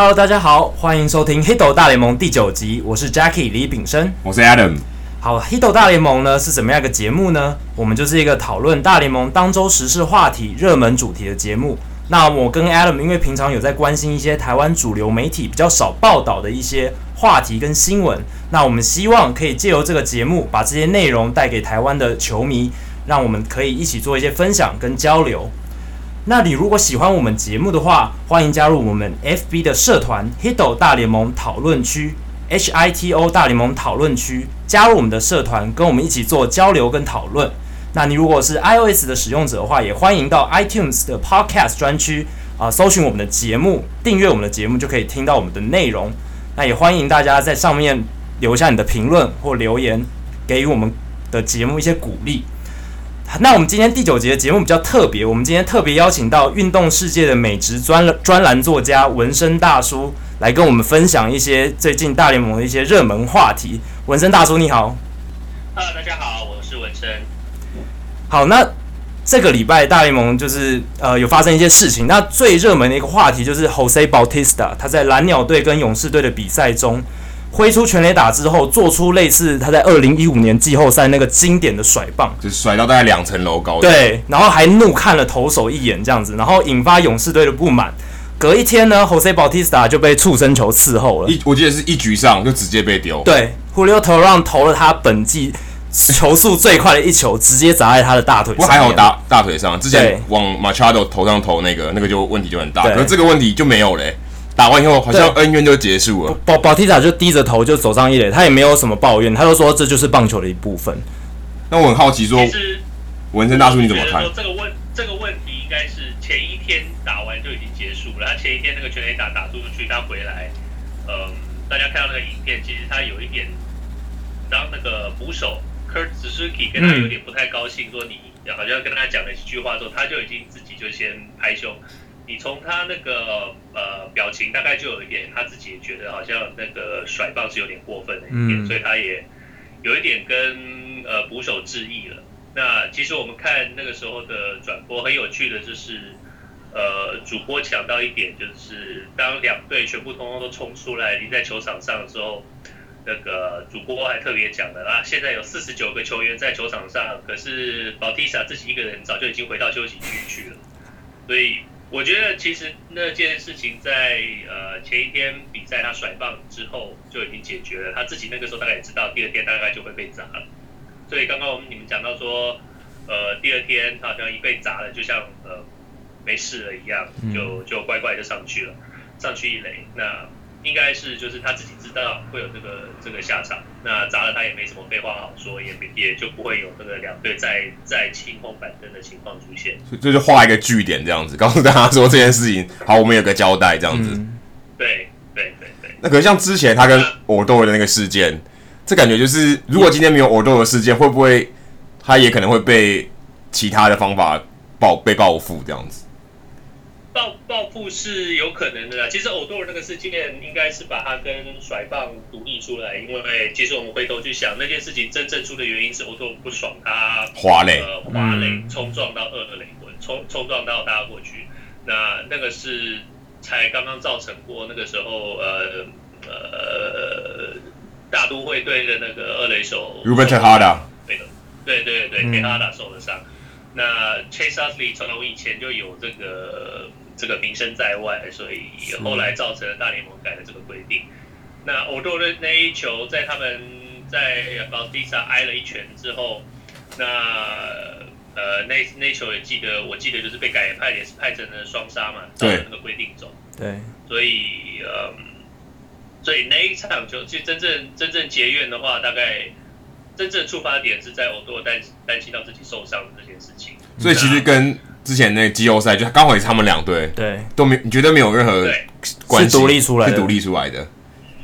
Hello，大家好，欢迎收听《黑斗大联盟》第九集，我是 Jackie 李炳生，我是 Adam。好，《黑斗大联盟》呢是怎么样一个节目呢？我们就是一个讨论大联盟当周时事话题、热门主题的节目。那我跟 Adam 因为平常有在关心一些台湾主流媒体比较少报道的一些话题跟新闻，那我们希望可以借由这个节目，把这些内容带给台湾的球迷，让我们可以一起做一些分享跟交流。那你如果喜欢我们节目的话，欢迎加入我们 FB 的社团 Hito 大联盟讨论区 H I T O 大联盟讨论区，加入我们的社团，跟我们一起做交流跟讨论。那你如果是 iOS 的使用者的话，也欢迎到 iTunes 的 Podcast 专区啊，搜寻我们的节目，订阅我们的节目，就可以听到我们的内容。那也欢迎大家在上面留下你的评论或留言，给予我们的节目一些鼓励。那我们今天第九节的节目比较特别，我们今天特别邀请到运动世界的美职专专栏作家纹身大叔来跟我们分享一些最近大联盟的一些热门话题。纹身大叔你好。Hello，大家好，我是纹身。好，那这个礼拜大联盟就是呃有发生一些事情，那最热门的一个话题就是 Jose Bautista 他在蓝鸟队跟勇士队的比赛中。挥出全垒打之后，做出类似他在二零一五年季后赛那个经典的甩棒，就甩到大概两层楼高。对，然后还怒看了投手一眼，这样子，然后引发勇士队的不满。隔一天呢，Jose Bautista 就被触身球伺候了。一，我记得是一局上就直接被丢。对，Julio Teheran 投了他本季球速最快的一球，直接砸在他的大腿上。不过还好打大腿上，之前往 Machado 头上投那个，那个就问题就很大。可是这个问题就没有嘞。打完以后，好像恩怨就结束了。保保提塔就低着头就走上一垒，他也没有什么抱怨，他就说这就是棒球的一部分。那我很好奇说，文生大叔你怎么看？这个问这个问题应该是前一天打完就已经结束了。他前一天那个全垒打打出去，他回来，嗯，大家看到那个影片，其实他有一点，当那个捕手 Kurt Suzuki 跟他有点不太高兴，说你好像跟他讲了几句话之后，他就已经自己就先拍胸。你从他那个呃表情，大概就有一点，他自己也觉得好像那个甩棒是有点过分的一点，嗯、所以他也有一点跟呃捕手致意了。那其实我们看那个时候的转播很有趣的，就是呃主播讲到一点，就是当两队全部通通都冲出来，离在球场上的时候，那个主播还特别讲的啊，现在有四十九个球员在球场上，可是保蒂萨自己一个人早就已经回到休息区去了，所以。我觉得其实那件事情在呃前一天比赛他甩棒之后就已经解决了，他自己那个时候大概也知道第二天大概就会被砸了，所以刚刚我们你们讲到说，呃第二天他好像一被砸了，就像呃没事了一样，就就乖乖的上去了，上去一垒那。应该是就是他自己知道会有这个这个下场，那砸了他也没什么废话好说，也也就不会有这个两队在在青红板凳的情况出现。所以就画一个句点这样子，告诉大家说这件事情好，我们有个交代这样子。嗯、对对对对。那可是像之前他跟偶斗的那个事件，啊、这感觉就是如果今天没有偶斗的事件，会不会他也可能会被其他的方法报被报复这样子？报报复是有可能的啦。其实欧多尔那个事件，应该是把他跟甩棒独立出来。因为其实我们回头去想，那件事情真正出的原因是欧多尔不爽他滑垒，呃，滑垒冲撞到二垒棍，冲冲撞到大过去。那那个是才刚刚造成过那个时候，呃呃，大都会队的那个二垒手 Ruben Tejada，对的，对对对，Tejada 受了伤。那 Chase Utley 从以前就有这个这个名声在外，所以后来造成了大联盟改了这个规定。那欧多的那一球，在他们在保蒂萨挨了一拳之后，那呃那那球也记得，我记得就是被改派也是派成了双杀嘛，照着那个规定走。对，所以呃，所以那一场就其实真正真正结怨的话，大概。真正触发点是在欧多担担心到自己受伤的这件事情，所以其实跟之前那个季后赛就刚好也是他们两队，对，都没你觉得没有任何关系，独立出来，是独立出来的。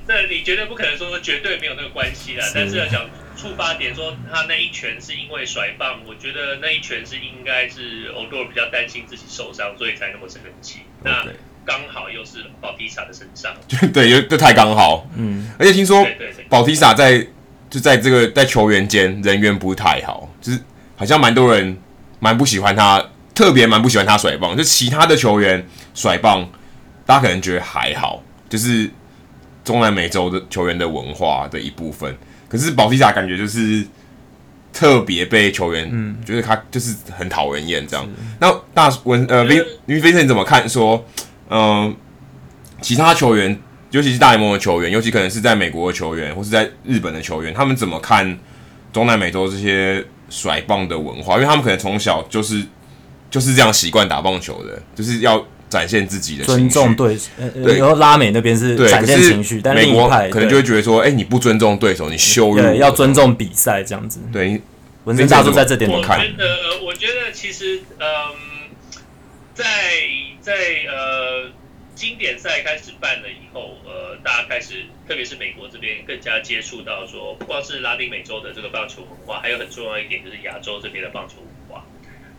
那你绝对不可能说绝对没有那个关系啦，是。但是要讲触发点，说他那一拳是因为甩棒，我觉得那一拳是应该是欧多尔比较担心自己受伤，所以才那么生气。那刚好又是保蒂萨的身上，对，又这太刚好，嗯，而且听说保蒂萨在。就在这个在球员间人缘不太好，就是好像蛮多人蛮不喜欢他，特别蛮不喜欢他甩棒。就其他的球员甩棒，大家可能觉得还好，就是中南美洲的球员的文化的一部分。可是保提萨感觉就是特别被球员，嗯，觉得他就是很讨人厌这样。那大文呃 Vin Vincent 你怎么看说，嗯、呃，其他球员，尤其是大联盟的球员，尤其可能是在美国的球员，或是在日本的球员，他们怎么看中南美洲这些甩棒的文化？因为他们可能从小就是就是这样习惯打棒球的，就是要。展现自己的尊重对手，对，然后拉美那边是展现情绪，但美国可能就会觉得说，哎，你不尊重对手，你羞辱，对，要尊重比赛这样子。对，文森大叔在这点怎么看？我觉得，我觉得其实，嗯，在在呃经典赛开始办了以后，呃，大家开始，特别是美国这边更加接触到说，不光是拉丁美洲的这个棒球文化，还有很重要一点就是亚洲这边的棒球文化。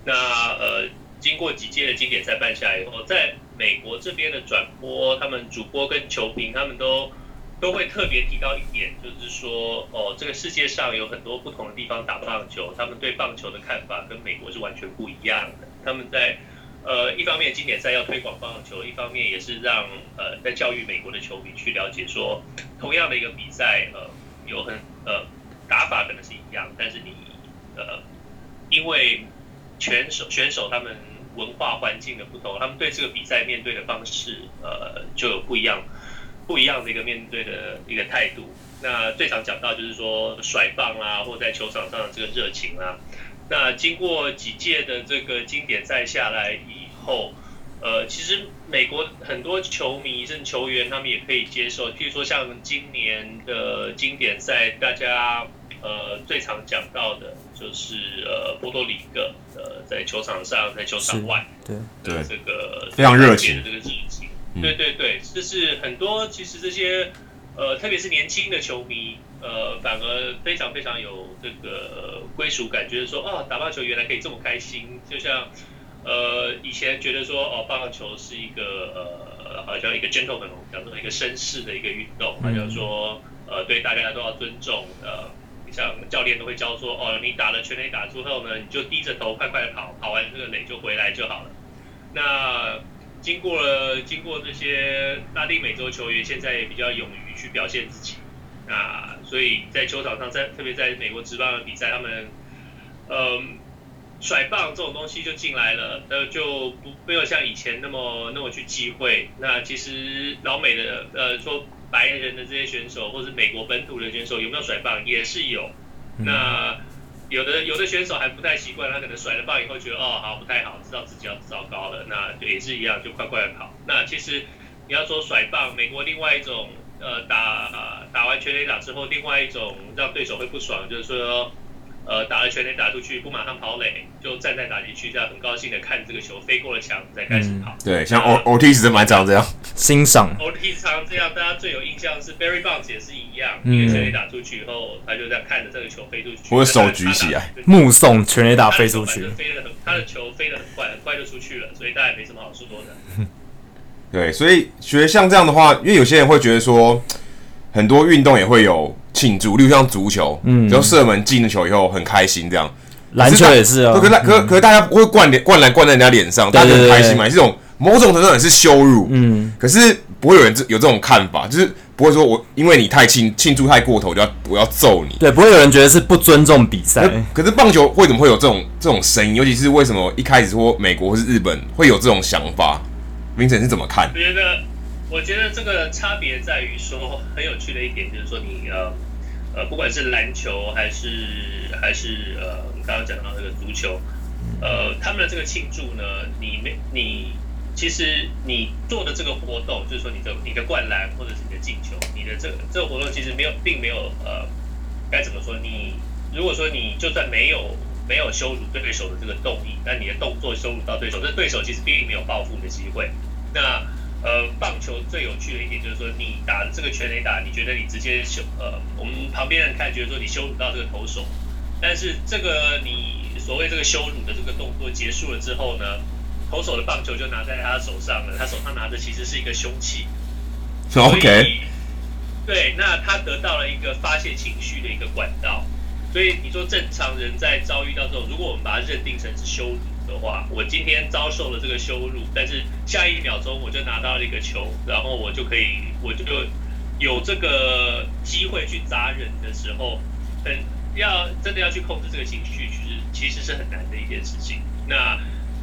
那呃。经过几届的经典赛办下来以后，在美国这边的转播，他们主播跟球评他们都都会特别提到一点，就是说，哦，这个世界上有很多不同的地方打棒球，他们对棒球的看法跟美国是完全不一样的。他们在呃一方面经典赛要推广棒球，一方面也是让呃在教育美国的球迷去了解说，同样的一个比赛，呃，有很呃打法可能是一样，但是你呃因为选手选手他们。文化环境的不同，他们对这个比赛面对的方式，呃，就有不一样，不一样的一个面对的一个态度。那最常讲到就是说甩棒啦，或在球场上的这个热情啦。那经过几届的这个经典赛下来以后，呃，其实美国很多球迷甚至球员他们也可以接受。譬如说像今年的经典赛，大家。呃，最常讲到的就是呃，波多黎各呃，在球场上，在球场外，对对，这个非常热情的这个热情，对对对，就是很多其实这些呃，特别是年轻的球迷，呃，反而非常非常有这个归属感，觉得说哦，打棒球原来可以这么开心，就像呃，以前觉得说哦，棒球是一个呃，好像一个 gentleman，讲做一个绅士的一个运动，好像说呃，对大家都要尊重呃。像教练都会教说，哦，你打了全垒打之后呢，你就低着头快快跑，跑完这个垒就回来就好了。那经过了经过这些拉丁美洲球员，现在也比较勇于去表现自己。那所以在球场上，在特别在美国职棒的比赛，他们嗯甩棒这种东西就进来了，呃就不没有像以前那么那么去忌讳。那其实老美的呃说。白人的这些选手，或者是美国本土的选手，有没有甩棒也是有。那有的有的选手还不太习惯，他可能甩了棒以后觉得哦好不太好，知道自己要糟糕了，那就也是一样，就快快的跑。那其实你要说甩棒，美国另外一种呃打打完全垒打之后，另外一种让对手会不爽，就是说。呃，打了全垒打出去，不马上跑垒，就站在打击区这样很高兴的看这个球飞过了墙，再开始跑。嗯、对，像 Ortiz 的蛮常这样欣赏。Ortiz 常这样，大家最有印象是 Barry Bonds 也是一样，嗯、一个全垒打出去以后，他就这样看着这个球飞出去，我的手举起来，目送全垒打飞出去。飞得很，他的球飞得很快，很快就出去了，所以大家也没什么好说的。对，所以学像这样的话，因为有些人会觉得说，很多运动也会有。庆祝，例如像足球，嗯，然后射门进了球以后很开心，这样。篮球也是啊，可是可可是大家不会灌脸灌篮灌在人家脸上，大家很开心嘛，这种某种程度也是羞辱，嗯。可是不会有人这有这种看法，就是不会说我因为你太庆庆祝太过头，就要我要揍你。对，不会有人觉得是不尊重比赛。可是棒球为什么会有这种这种声音？尤其是为什么一开始说美国或是日本会有这种想法？Vincent 是怎么看？觉得，我觉得这个差别在于说，很有趣的一点就是说你呃。呃，不管是篮球还是还是呃，刚刚讲到这个足球，呃，他们的这个庆祝呢，你没你其实你做的这个活动，就是说你的你的灌篮或者是你的进球，你的这个这个活动其实没有并没有呃，该怎么说？你如果说你就算没有没有羞辱对手的这个动意，但你的动作羞辱到对手，这对手其实并没有报复的机会。那呃，棒球最有趣的一点就是说，你打这个全垒打，你觉得你直接羞呃，我们旁边人看觉得说你羞辱到这个投手，但是这个你所谓这个羞辱的这个动作结束了之后呢，投手的棒球就拿在他手上了，他手上拿的其实是一个凶器。OK。对，那他得到了一个发泄情绪的一个管道，所以你说正常人在遭遇到这种，如果我们把它认定成是羞辱。的话，我今天遭受了这个羞辱，但是下一秒钟我就拿到了一个球，然后我就可以我就有这个机会去砸人的时候，很要真的要去控制这个情绪，其实其实是很难的一件事情。那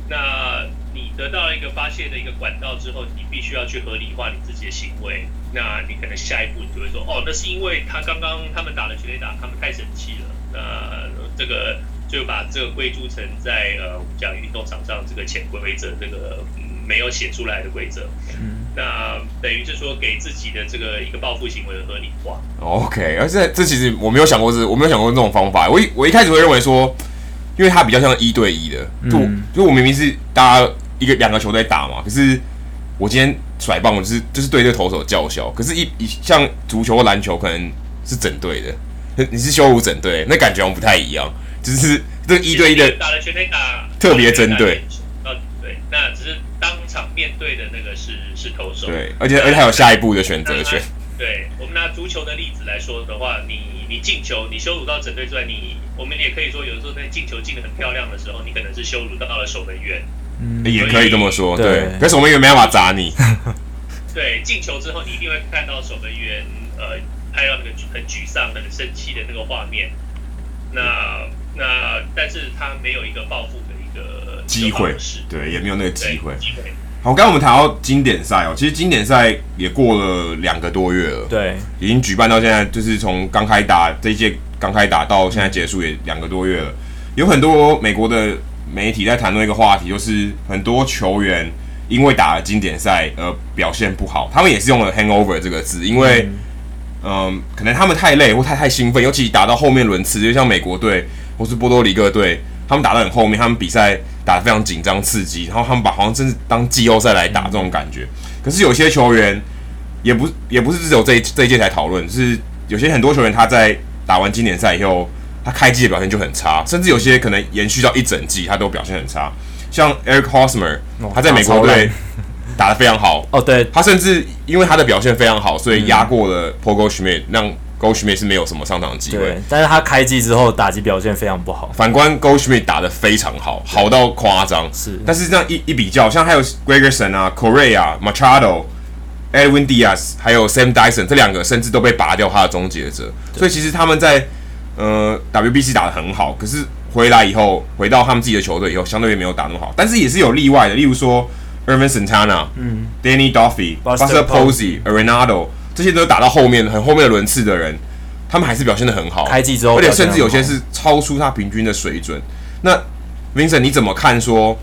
那你得到了一个发泄的一个管道之后，你必须要去合理化你自己的行为。那你可能下一步你就会说，哦，那是因为他刚刚他们打了全垒打，他们太生气了。那这个就把这个归诸成在呃我们讲运动场上这个潜规则，这个、嗯、没有写出来的规则。嗯。那等于是说给自己的这个一个报复行为的合理化。OK，而且这其实我没有想过是，我没有想过这种方法。我一我一开始会认为说。因为它比较像一对一的，就、嗯、就我明明是大家一个两个球队打嘛，可是我今天甩棒，我就是就是对这个投手叫嚣。可是一，一一像足球或篮球，可能是整队的，你是羞辱整队，那感觉好像不太一样。就是这个一对一的打了全垒打，特别针对。哦，对，那只是当场面对的那个是是投手，对，而且而且还有下一步的选择权。对，我们拿足球的例子来说的话，你你进球，你羞辱到整队之外，你我们也可以说，有的时候在进球进的很漂亮的时候，你可能是羞辱到了守门员，嗯，也可以这么说，对。可是守门员没办法砸你。对，进球之后，你一定会看到守门员呃拍到那个很沮丧、很生气的那个画面。那那但是他没有一个报复的一个机会，对，也没有那个机会。好，刚刚我们谈到经典赛哦，其实经典赛也过了两个多月了，对，已经举办到现在，就是从刚开打这一届刚开打到现在结束也两个多月了。有很多美国的媒体在谈论一个话题，就是很多球员因为打了经典赛而表现不好，他们也是用了 hangover 这个字，因为嗯、呃，可能他们太累或太太兴奋，尤其打到后面轮次，就像美国队或是波多黎各队，他们打得很后面，他们比赛。打得非常紧张刺激，然后他们把好像真是当季后赛来打这种感觉。可是有些球员也不也不是只有这一这一届才讨论，是有些很多球员他在打完经典赛以后，他开季的表现就很差，甚至有些可能延续到一整季他都表现很差。像 Eric Hosmer，他在美国队 打得非常好哦，对，他甚至因为他的表现非常好，所以压过了 Paul Goldschmidt 让。Goldschmidt 是没有什么上场的机会，但是他开机之后打击表现非常不好。反观 Goldschmidt 打得非常好，好到夸张。是，但是这样一一比较，像还有 Gregerson 啊、Correa、Machado、Edwin Diaz，还有 Sam Dyson 这两个，甚至都被拔掉他的终结者。所以其实他们在呃 WBC 打得很好，可是回来以后，回到他们自己的球队以后，相对也没有打那么好。但是也是有例外的，例如说 Ervin Santana、嗯、Danny Duffy、Buster Posey、Arenado。这些都打到后面很后面的轮次的人，他们还是表现的很好，开季之后，而且甚至有些是超出他平均的水准。那 Vincent 你怎么看说？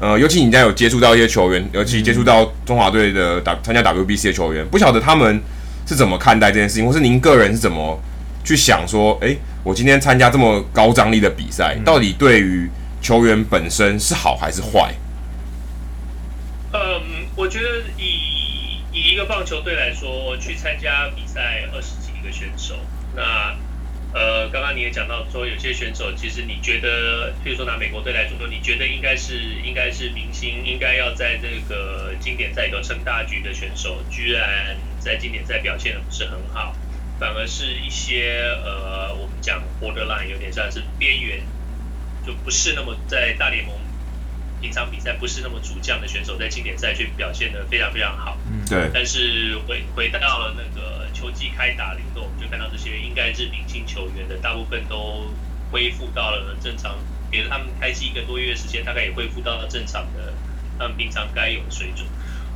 呃，尤其你在有接触到一些球员，尤其接触到中华队的打参加 WBC 的球员，不晓得他们是怎么看待这件事情，或是您个人是怎么去想说？诶，我今天参加这么高张力的比赛，到底对于球员本身是好还是坏？嗯，我觉得以。以一个棒球队来说，去参加比赛二十几个选手，那呃，刚刚你也讲到说，有些选手其实你觉得，譬如说拿美国队来说，你觉得应该是应该是明星，应该要在这个经典赛里头撑大局的选手，居然在经典赛表现的不是很好，反而是一些呃，我们讲 borderline 有点像是边缘，就不是那么在大联盟。平常比赛不是那么主将的选手，在经典赛却表现的非常非常好。嗯，对。但是回回到了那个球季开打的时候，我们就看到这些应该是明星球员的大部分都恢复到了正常，给了他们开机一个多月时间，大概也恢复到了正常的他们平常该有的水准。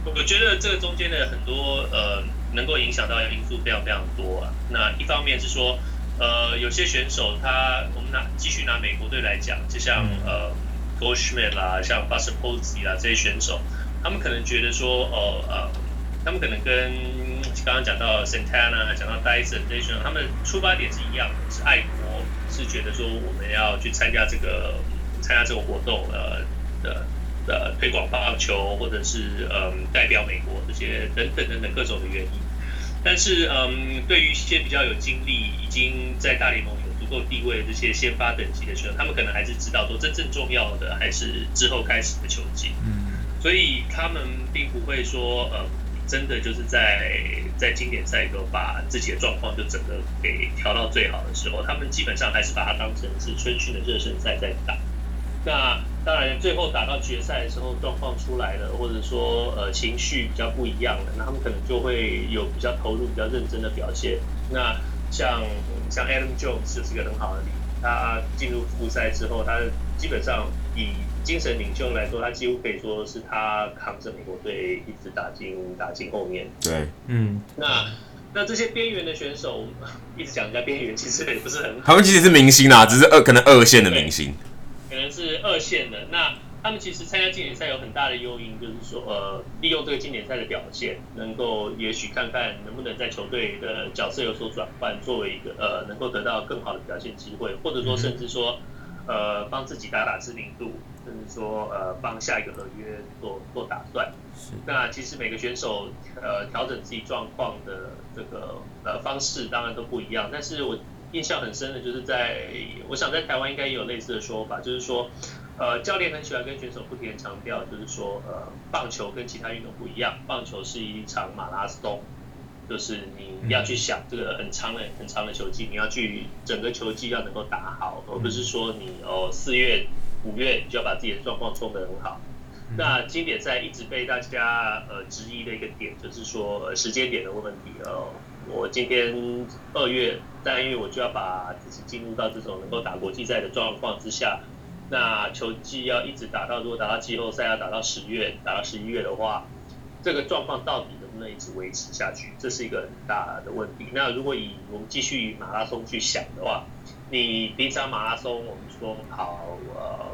我觉得这个中间的很多呃能够影响到的因素非常非常多啊。那一方面是说，呃，有些选手他我们拿继续拿美国队来讲，就像呃。Goldschmidt 啦，像 Buster Posey 啦，这些选手，他们可能觉得说，哦，呃，他们可能跟刚刚讲到 Santana、讲到 Dyson 这些选手，他们出发点是一样的，是爱国，是觉得说我们要去参加这个参加这个活动，呃的的推广棒球，或者是嗯代表美国这些等等等等各种的原因。但是嗯，对于一些比较有经历，已经在大联盟。够地位的这些先发等级的球员，他们可能还是知道说，真正重要的还是之后开始的球技。嗯，所以他们并不会说，呃，真的就是在在经典赛格把自己的状况就整个给调到最好的时候，他们基本上还是把它当成是春训的热身赛在打。那当然最后打到决赛的时候状况出来了，或者说呃情绪比较不一样了，那他们可能就会有比较投入、比较认真的表现。那像像 Adam Jones 就是一个很好的例子，他进入复赛之后，他基本上以精神领袖来说，他几乎可以说是他扛着美国队一直打进打进后面。对，嗯，那那这些边缘的选手，一直讲人家边缘，其实也不是很好。他们其实是明星啦，只是二可能二线的明星，可能是二线的。那他们其实参加经典赛有很大的诱因，就是说，呃，利用这个经典赛的表现，能够也许看看能不能在球队的角色有所转换，作为一个呃，能够得到更好的表现机会，或者说甚至说，呃，帮自己打打知名度，甚至说，呃，帮下一个合约做做打算。是。那其实每个选手呃调整自己状况的这个呃方式当然都不一样，但是我印象很深的就是在，我想在台湾应该也有类似的说法，就是说。呃，教练很喜欢跟选手不停的强调，就是说，呃，棒球跟其他运动不一样，棒球是一场马拉松，就是你要去想这个很长的、很长的球季，你要去整个球季要能够打好，而不是说你哦四月、五月你就要把自己的状况冲得很好。那经典赛一直被大家呃质疑的一个点，就是说、呃、时间点的问题哦。我今天二月、三月我就要把自己进入到这种能够打国际赛的状况之下。那球季要一直打到，如果打到季后赛要打到十月，打到十一月的话，这个状况到底能不能一直维持下去？这是一个很大的问题。那如果以我们继续以马拉松去想的话，你平常马拉松我们说跑呃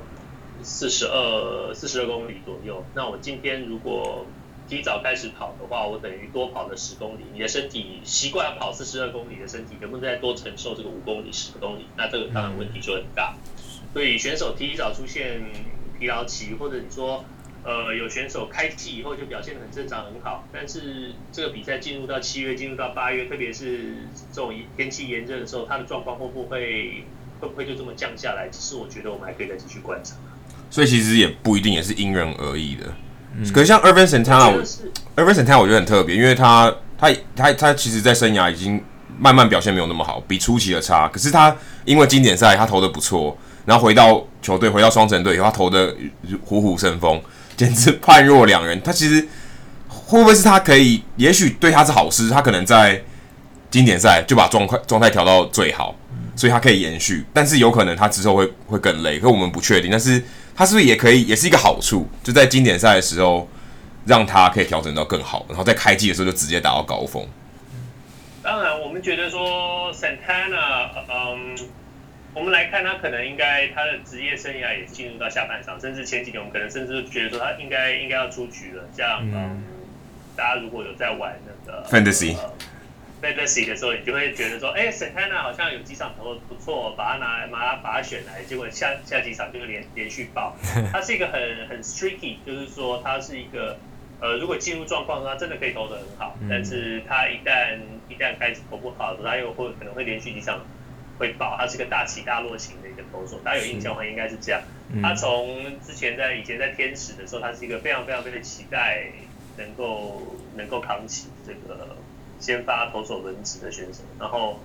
四十二四十二公里左右，那我今天如果提早开始跑的话，我等于多跑了十公里。你的身体习惯跑四十二公里的身体，能不能再多承受这个五公里、十公里？那这个当然问题就很大。以选手提早出现疲劳期，或者你说，呃，有选手开季以后就表现得很正常很好，但是这个比赛进入到七月，进入到八月，特别是这种天气炎热的时候，他的状况会不会会不会就这么降下来？其实我觉得我们还可以再继续观察。所以其实也不一定，也是因人而异的。嗯、可是像 Ervin Santana，Ervin Santana 我觉得很特别，因为他他他他其实，在生涯已经慢慢表现没有那么好，比初期的差。可是他因为经典赛他投的不错。然后回到球队，回到双城队以后，他投的虎虎生风，简直判若两人。他其实会不会是他可以？也许对他是好事，他可能在经典赛就把状态状态调到最好，所以他可以延续。但是有可能他之后会会更累，可我们不确定。但是他是不是也可以，也是一个好处，就在经典赛的时候让他可以调整到更好，然后在开季的时候就直接达到高峰。当然，我们觉得说 Santana，嗯。我们来看，他可能应该他的职业生涯也进入到下半场，甚至前几年我们可能甚至觉得说他应该应该要出局了。像，嗯，大家如果有在玩那个 Fantasy、呃、Fantasy 的时候，你就会觉得说，哎，Santana 好像有几场投的不错，把他拿来，把他把他选来，结果下下几场就连连续爆。他是一个很很 streaky，就是说他是一个呃，如果进入状况，他真的可以投的很好，但是他一旦一旦开始投不好他又会可能会连续几场。会爆，他是个大起大落型的一个投手，大家有印象的话应该是这样。他从之前在以前在天使的时候，他是一个非常非常非常期待能够能够扛起这个先发投手轮值的选手，然后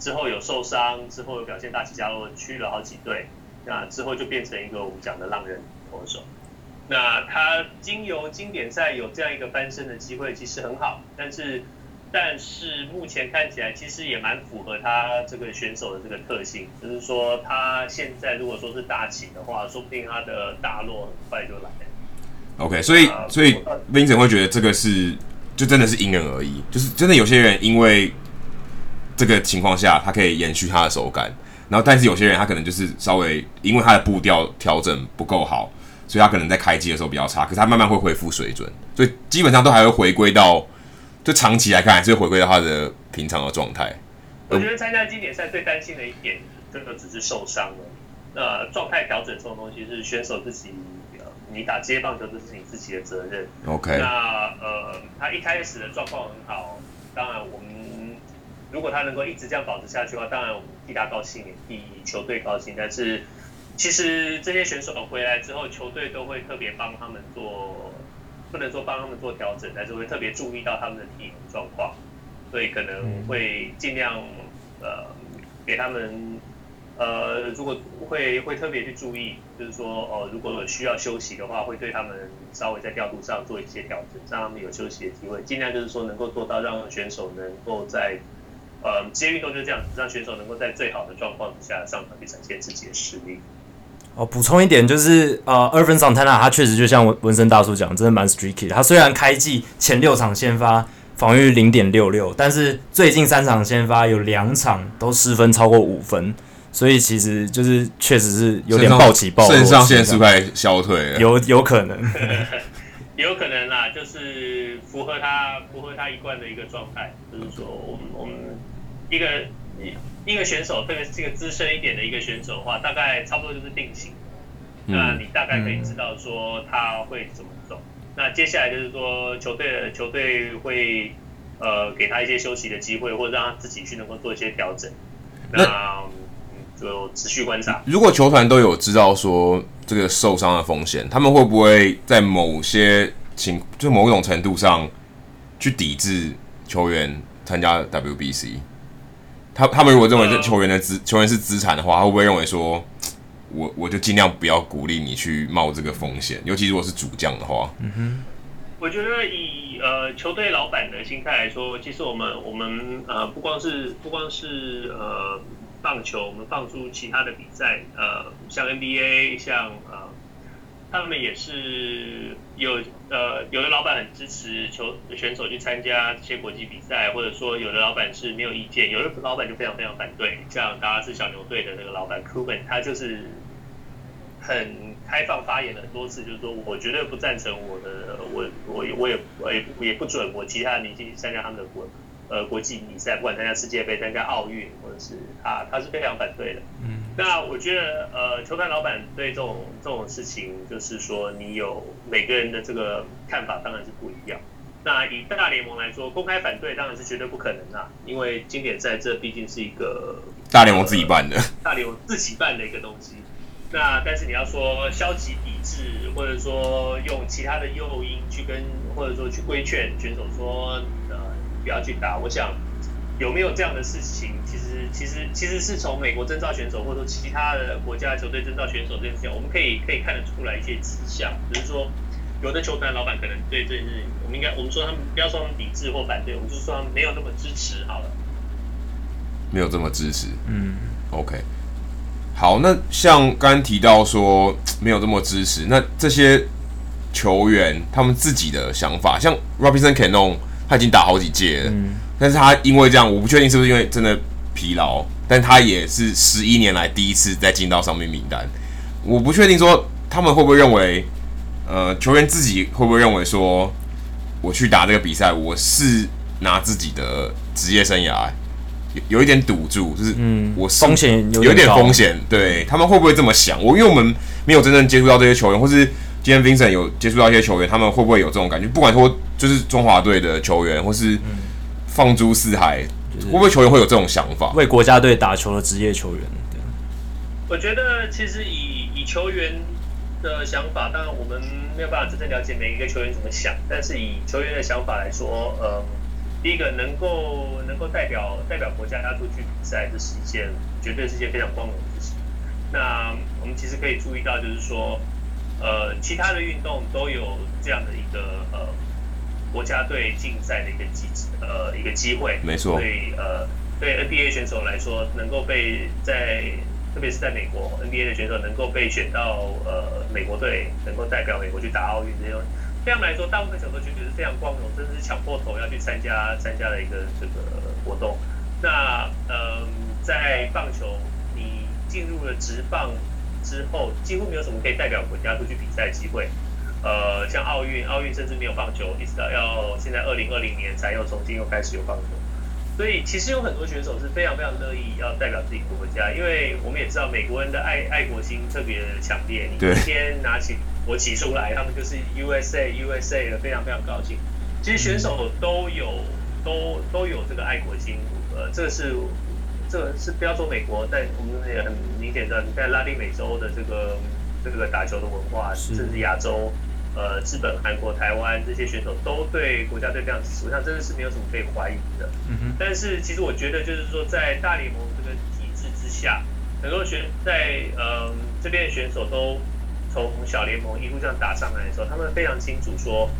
之后有受伤，之后有表现大起大落，去了好几队，那之后就变成一个我们讲的浪人投手。那他经由经典赛有这样一个翻身的机会，其实很好，但是。但是目前看起来，其实也蛮符合他这个选手的这个特性，就是说他现在如果说是大起的话，说不定他的大落很快就来。OK，所以所以 Vincent 会觉得这个是就真的是因人而异，就是真的有些人因为这个情况下，他可以延续他的手感，然后但是有些人他可能就是稍微因为他的步调调整不够好，所以他可能在开机的时候比较差，可是他慢慢会恢复水准，所以基本上都还会回归到。就长期来看，还是回归到他的平常的状态。我觉得参加经典赛最担心的一点，真的只是受伤了。那状态调整这种东西是选手自己，你打职业棒球这是你自己的责任。OK。那呃，他一开始的状况很好，当然我们如果他能够一直这样保持下去的话，当然我们替他高兴，也替球队高兴。但是其实这些选手回来之后，球队都会特别帮他们做。不能说帮他们做调整，但是会特别注意到他们的体能状况，所以可能会尽量呃给他们呃，如果会会特别去注意，就是说，哦、呃，如果需要休息的话，会对他们稍微在调度上做一些调整，让他们有休息的机会，尽量就是说能够做到让选手能够在，呃，职业运动就是这样子，让选手能够在最好的状况之下上场去展现自己的实力。哦，补充一点就是，呃，Ervin Santana 他确实就像文文森大叔讲，真的蛮 streaky 的。他虽然开季前六场先发防御零点六六，但是最近三场先发有两场都失分超过五分。所以其实就是确实是有点暴起暴落，肾上腺素快消退了，有有可能，有可能啦，就是符合他符合他一贯的一个状态，就是说我们我们一个一个选手，特别是这个资深一点的一个选手的话，大概差不多就是定型，嗯、那你大概可以知道说他会怎么走。嗯、那接下来就是说球队的球队会呃给他一些休息的机会，或者让他自己去能够做一些调整。那，那就持续观察。如果球团都有知道说这个受伤的风险，他们会不会在某些情，就某种程度上去抵制球员参加 WBC？他他们如果认为这球员的资、呃、球员是资产的话，他会不会认为说，我我就尽量不要鼓励你去冒这个风险？尤其如果是主将的话。嗯哼，我觉得以呃球队老板的心态来说，其实我们我们呃不光是不光是呃。棒球，我们放出其他的比赛，呃，像 NBA，像呃，他们也是有呃，有的老板很支持球选手去参加这些国际比赛，或者说有的老板是没有意见，有的老板就非常非常反对。像达拉斯小牛队的那个老板 Cuban，他就是很开放发言了很多次，就是说我绝对不赞成我的，我我我也我也也不准我其他的明星去参加他们的国。呃，国际比赛，不管参加世界杯、参加奥运，或者是他，他是非常反对的。嗯，那我觉得，呃，球团老板对这种这种事情，就是说，你有每个人的这个看法，当然是不一样。那以大联盟来说，公开反对当然是绝对不可能啊，因为经典赛这毕竟是一个大联盟自己办的，大联盟自己办的一个东西。那但是你要说消极抵制，或者说用其他的诱因去跟，或者说去规劝选手说，呃。不要去打。我想有没有这样的事情？其实，其实，其实是从美国征召选手，或者说其他的国家球队征召选手这件事情，我们可以可以看得出来一些迹象。只是说，有的球团老板可能对这件事情，我们应该我们说他们不要说他们抵制或反对，我们就说他们没有那么支持好了。没有这么支持，嗯，OK。好，那像刚刚提到说没有这么支持，那这些球员他们自己的想法，像 Robinson Cano。他已经打好几届了，嗯、但是他因为这样，我不确定是不是因为真的疲劳，但他也是十一年来第一次再进到上面名单。我不确定说他们会不会认为，呃，球员自己会不会认为说，我去打这个比赛，我是拿自己的职业生涯有有一点赌注，就是我是风险有点风险，对他们会不会这么想？我因为我们没有真正接触到这些球员，或是。今天 Vincent 有接触到一些球员，他们会不会有这种感觉？不管说就是中华队的球员，或是放诸四海，就是、会不会球员会有这种想法？为国家队打球的职业球员，我觉得其实以以球员的想法，当然我们没有办法真正了解每一个球员怎么想，但是以球员的想法来说，呃，第一个能够能够代表代表国家他出去比赛，这是一件绝对是一件非常光荣的事情。那我们其实可以注意到，就是说。呃，其他的运动都有这样的一个呃国家队竞赛的一个机制，呃一个机会。没错。对，呃，对 NBA 选手来说，能够被在特别是在美国 NBA 的选手能够被选到呃美国队，能够代表美国去打奥运这种，对他们来说，大部分选手觉得是非常光荣，甚至是抢破头要去参加参加的一个这个活动。那嗯，在棒球，你进入了职棒。之后几乎没有什么可以代表国家出去比赛的机会，呃，像奥运，奥运甚至没有棒球，一直到要现在二零二零年才又重新又开始有棒球，所以其实有很多选手是非常非常乐意要代表自己国家，因为我们也知道美国人的爱爱国心特别强烈，你今天拿起国旗出来，他们就是 USA USA 的非常非常高兴。其实选手都有都都有这个爱国心，呃，这个是。这个是不要说美国，但我们也很明显的，你在拉丁美洲的这个这个打球的文化，甚至亚洲，呃，日本、韩国、台湾这些选手都对国家队非常支持，我想真的是没有什么可以怀疑的。嗯哼。但是其实我觉得，就是说在大联盟这个体制之下，很多选在嗯这边的选手都从小联盟一路这样打上来的时候，他们非常清楚说，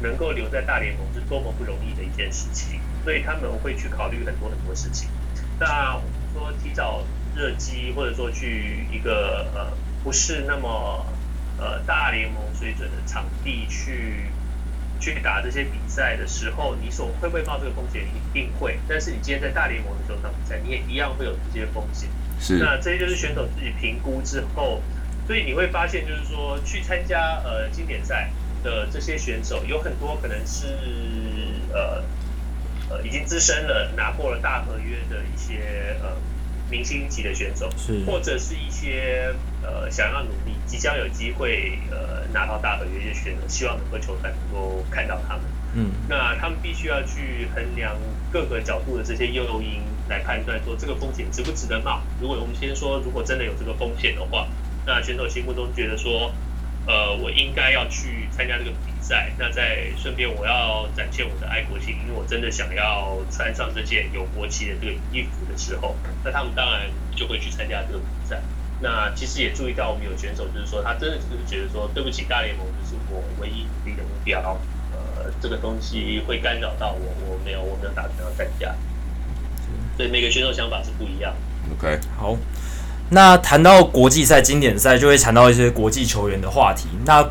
能够留在大联盟是多么不容易的一件事情，所以他们会去考虑很多很多事情。那我们说提早热机，或者说去一个呃不是那么呃大联盟水准的场地去。去打这些比赛的时候，你所会不会冒这个风险？一定会。但是你今天在大联盟的时候打比赛，你也一样会有这些风险。是。那这些就是选手自己评估之后，所以你会发现，就是说去参加呃经典赛的这些选手，有很多可能是呃呃已经资深了，拿过了大合约的一些呃。明星级的选手，是或者是一些呃想要努力、即将有机会呃拿到大合约的选手，希望能够球团能够看到他们。嗯，那他们必须要去衡量各个角度的这些诱因来判断，说这个风险值不值得冒。如果我们先说，如果真的有这个风险的话，那选手心目中觉得说，呃，我应该要去参加这个比赛。那再顺便，我要展现我的爱国心，因为我真的想要穿上这件有国旗的这个衣服的时候，那他们当然就会去参加这个比赛。那其实也注意到，我们有选手就是说，他真的就是觉得说，对不起，大联盟就是我唯一努力的目标。呃，这个东西会干扰到我，我没有，我没有打算要参加。所以每个选手想法是不一样。OK，好。那谈到国际赛、经典赛，就会谈到一些国际球员的话题。那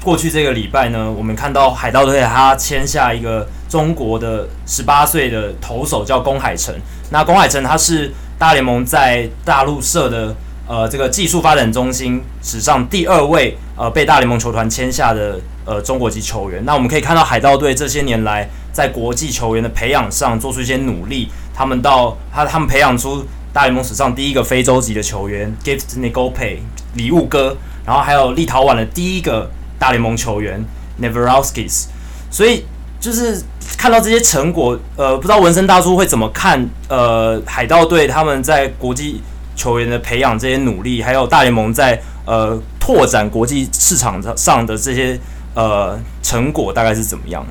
过去这个礼拜呢，我们看到海盗队他签下一个中国的十八岁的投手，叫龚海辰。那龚海辰他是大联盟在大陆设的呃这个技术发展中心史上第二位呃被大联盟球团签下的呃中国籍球员。那我们可以看到海盗队这些年来在国际球员的培养上做出一些努力，他们到他他们培养出。大联盟史上第一个非洲籍的球员 Gift Ngoepe 礼物哥，然后还有立陶宛的第一个大联盟球员 Neverauskas，所以就是看到这些成果，呃，不知道纹身大叔会怎么看？呃，海盗队他们在国际球员的培养这些努力，还有大联盟在呃拓展国际市场上的这些呃成果，大概是怎么样？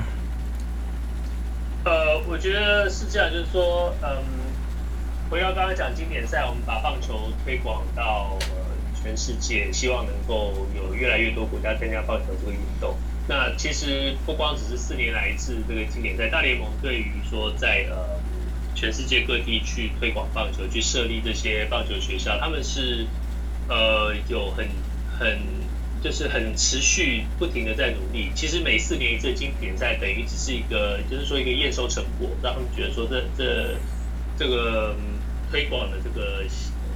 呃，我觉得是这样，就是说，嗯。回到刚刚讲经典赛，我们把棒球推广到呃全世界，希望能够有越来越多国家参加棒球这个运动。那其实不光只是四年来一次这个经典赛，大联盟对于说在呃全世界各地去推广棒球，去设立这些棒球学校，他们是呃有很很就是很持续不停的在努力。其实每四年一次经典赛等于只是一个就是说一个验收成果，让他们觉得说这这这个。推广的这个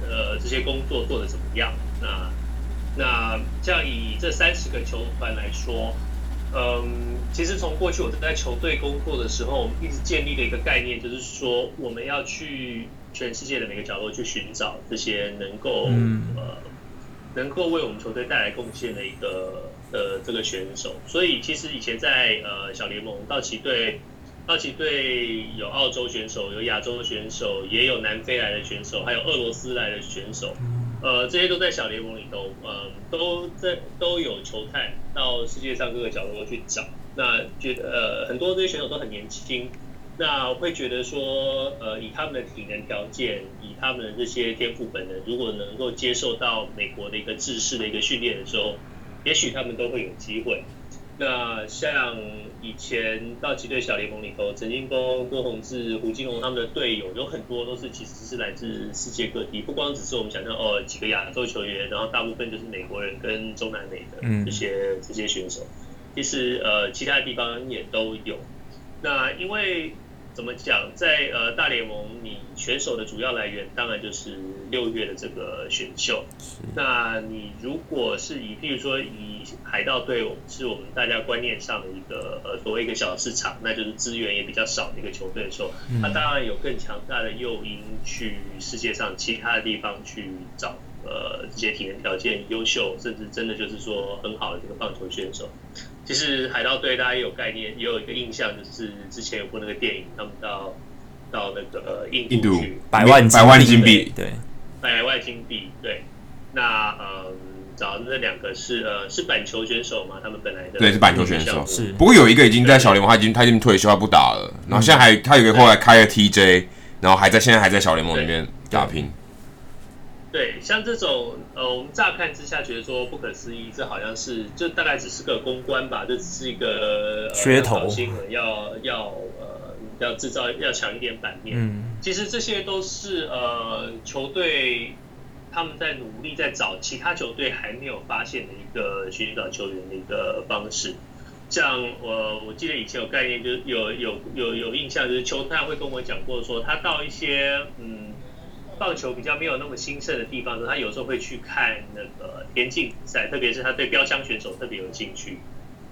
呃这些工作做得怎么样？那那像以这三十个球团来说，嗯，其实从过去我在球队工作的时候，我们一直建立的一个概念，就是说我们要去全世界的每个角落去寻找这些能够呃能够为我们球队带来贡献的一个呃这个选手。所以其实以前在呃小联盟道奇队。道奇队有澳洲选手，有亚洲选手，也有南非来的选手，还有俄罗斯来的选手。呃，这些都在小联盟里头，呃，都在都有球探到世界上各个角落去找。那觉得呃，很多这些选手都很年轻，那会觉得说，呃，以他们的体能条件，以他们的这些天赋本能，如果能够接受到美国的一个制式的一个训练的时候，也许他们都会有机会。那像以前道奇队小联盟里头，陈金锋、郭宏志、胡金龙他们的队友有很多都是其实是来自世界各地，不光只是我们想象哦几个亚洲球员，然后大部分就是美国人跟中南美的这些这些选手，其实呃其他地方也都有。那因为。怎么讲？在呃大联盟，你选手的主要来源当然就是六月的这个选秀。那你如果是以，譬如说以海盗队是我们大家观念上的一个呃所谓一个小市场，那就是资源也比较少的一个球队的时候，他当然有更强大的诱因去世界上其他的地方去找呃这些体能条件优秀，甚至真的就是说很好的这个棒球选手。其实海盗队大家也有概念，也有一个印象，就是之前有过那个电影，他们到到那个印印度去百万百万金币，对，百万金币，对。那呃，找的那两个是呃是板球选手嘛？他们本来的对是板球选手，是。不过有一个已经在小联盟，他已经他已经退休，他不打了。然后现在还他有一个后来开了 TJ，然后还在现在还在小联盟里面打拼。对，像这种呃，我们乍看之下觉得说不可思议，这好像是就大概只是个公关吧，这只是一个噱头新闻，要要呃要制造要抢一点版面。嗯，其实这些都是呃球队他们在努力在找其他球队还没有发现的一个寻找球员的一个方式。像我我记得以前有概念，就是有有有有印象，就是球探会跟我讲过说，他到一些嗯。棒球比较没有那么兴盛的地方，他有时候会去看那个田径比赛，特别是他对标枪选手特别有兴趣。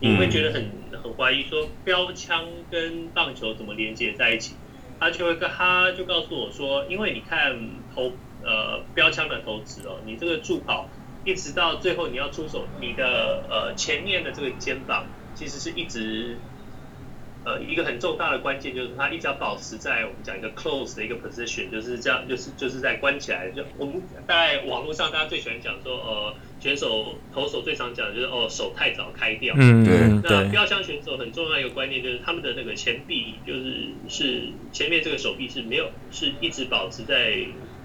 你会觉得很很怀疑说标枪跟棒球怎么连接在一起？他就会跟他就告诉我说，因为你看投呃标枪的投掷哦，你这个助跑一直到最后你要出手，你的呃前面的这个肩膀其实是一直。呃，一个很重大的关键就是他一直要保持在我们讲一个 close 的一个 position，就是这样，就是就是在关起来。就我们在网络上大家最喜欢讲说，呃，选手投手最常讲的就是哦，手太早开掉。嗯，对。那标枪选手很重要一个观念就是他们的那个前臂，就是是前面这个手臂是没有，是一直保持在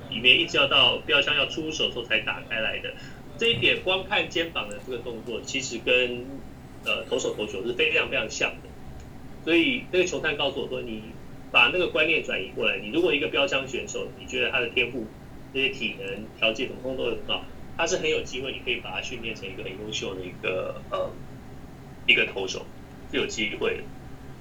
里面，一直要到标枪要出手的时候才打开来的。这一点光看肩膀的这个动作，其实跟呃投手投球是非常非常像的。所以那个球探告诉我说，你把那个观念转移过来，你如果一个标枪选手，你觉得他的天赋、这些体能条件统统都很好，他是很有机会，你可以把他训练成一个很优秀的一个呃一个投手，是有机会的。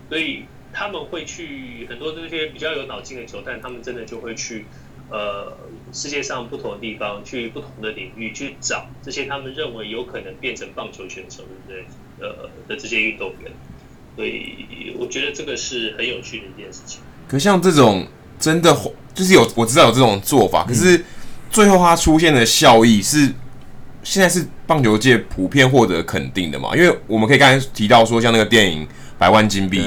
所以他们会去很多这些比较有脑筋的球探，他们真的就会去呃世界上不同的地方，去不同的领域去找这些他们认为有可能变成棒球选手，对不对？呃的这些运动员。所以我觉得这个是很有趣的一件事情。可像这种真的就是有我知道有这种做法，可是最后它出现的效益是现在是棒球界普遍获得肯定的嘛？因为我们可以刚才提到说，像那个电影《百万金币》，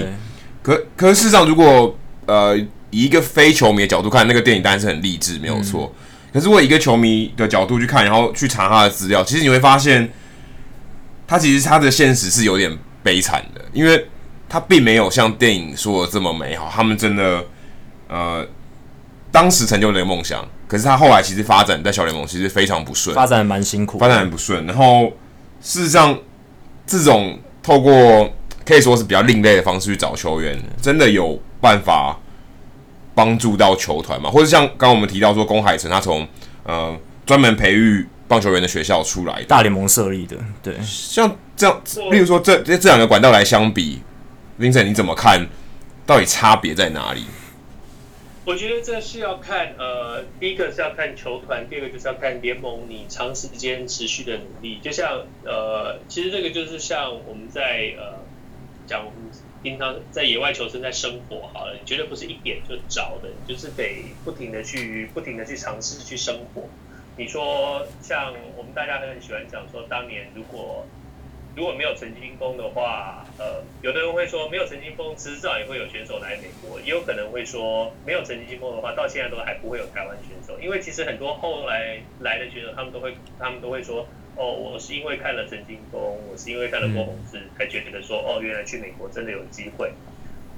可可是事实上，如果呃以一个非球迷的角度看，那个电影当然是很励志，没有错。可是如果以一个球迷的角度去看，然后去查他的资料，其实你会发现，他其实他的现实是有点悲惨的，因为。他并没有像电影说的这么美好，他们真的，呃，当时成就了一个梦想，可是他后来其实发展在小联盟其实非常不顺，发展蛮辛苦，发展很不顺。然后事实上，这种透过可以说是比较另类的方式去找球员，真的有办法帮助到球团吗？或者像刚刚我们提到说，龚海城他从呃专门培育棒球员的学校出来，大联盟设立的，对，像这样，例如说这这这两个管道来相比。Vincent，你怎么看？到底差别在哪里？我觉得这是要看，呃，第一个是要看球团，第二个就是要看联盟你长时间持续的努力。就像，呃，其实这个就是像我们在呃讲，我们平常在野外求生，在生活好了，你绝对不是一点就着的，就是得不停的去，不停的去尝试去生活。你说，像我们大家都很喜欢讲说，当年如果如果没有陈金锋的话，呃，有的人会说没有陈金锋，迟早也会有选手来美国。也有可能会说没有陈金锋的话，到现在都还不会有台湾选手。因为其实很多后来来的选手，他们都会他们都会说，哦，我是因为看了陈金锋，我是因为看了郭泓志，才觉得说，哦，原来去美国真的有机会。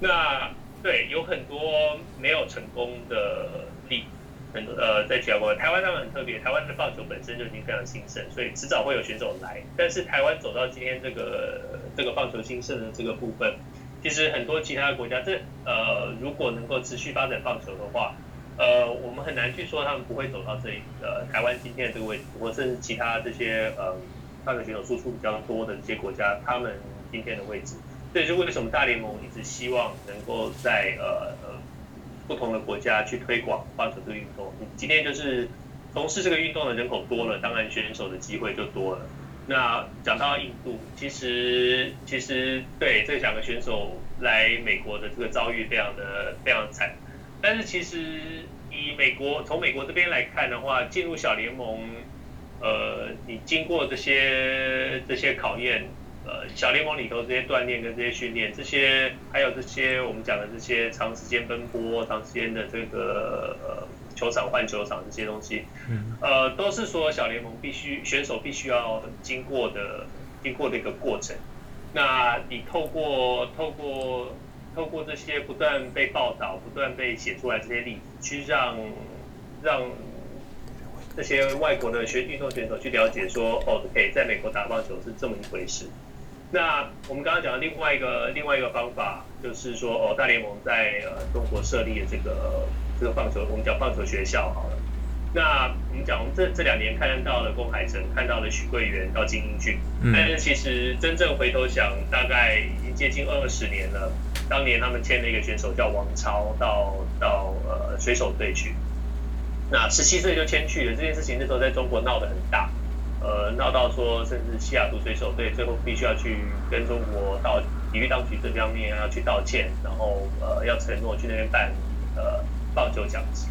那对，有很多没有成功的例子。很多呃，在其他国家，台湾当然很特别。台湾的棒球本身就已经非常兴盛，所以迟早会有选手来。但是台湾走到今天这个这个棒球兴盛的这个部分，其实很多其他的国家，这呃如果能够持续发展棒球的话，呃，我们很难去说他们不会走到这一呃台湾今天的这个位置，或甚至其他这些呃棒球选手输出比较多的这些国家，他们今天的位置。这也是为什么大联盟一直希望能够在呃呃。不同的国家去推广棒球这个运动，今天就是从事这个运动的人口多了，当然选手的机会就多了。那讲到印度，其实其实对这两个选手来美国的这个遭遇非常的非常惨，但是其实以美国从美国这边来看的话，进入小联盟，呃，你经过这些这些考验。呃，小联盟里头这些锻炼跟这些训练，这些还有这些我们讲的这些长时间奔波、长时间的这个呃球场换球场这些东西，呃，都是说小联盟必须选手必须要经过的经过的一个过程。那你透过透过透过这些不断被报道、不断被写出来这些例子，去让让这些外国的学运动选手去了解说，哦，可以在美国打棒球是这么一回事。那我们刚刚讲的另外一个另外一个方法，就是说，哦，大联盟在呃中国设立的这个这个棒球，我们讲棒球学校好了。那我们讲，我们这这两年看到了龚海城，看到了许贵元到金英俊，但是其实真正回头想，大概已经接近二十年了。当年他们签了一个选手叫王超到到呃水手队去，那十七岁就签去了。这件事情那时候在中国闹得很大，呃，闹到说甚至西雅图水手队最后必须要去跟中国到体育当局这方面要去道歉，然后呃要承诺去那边办呃棒球奖金。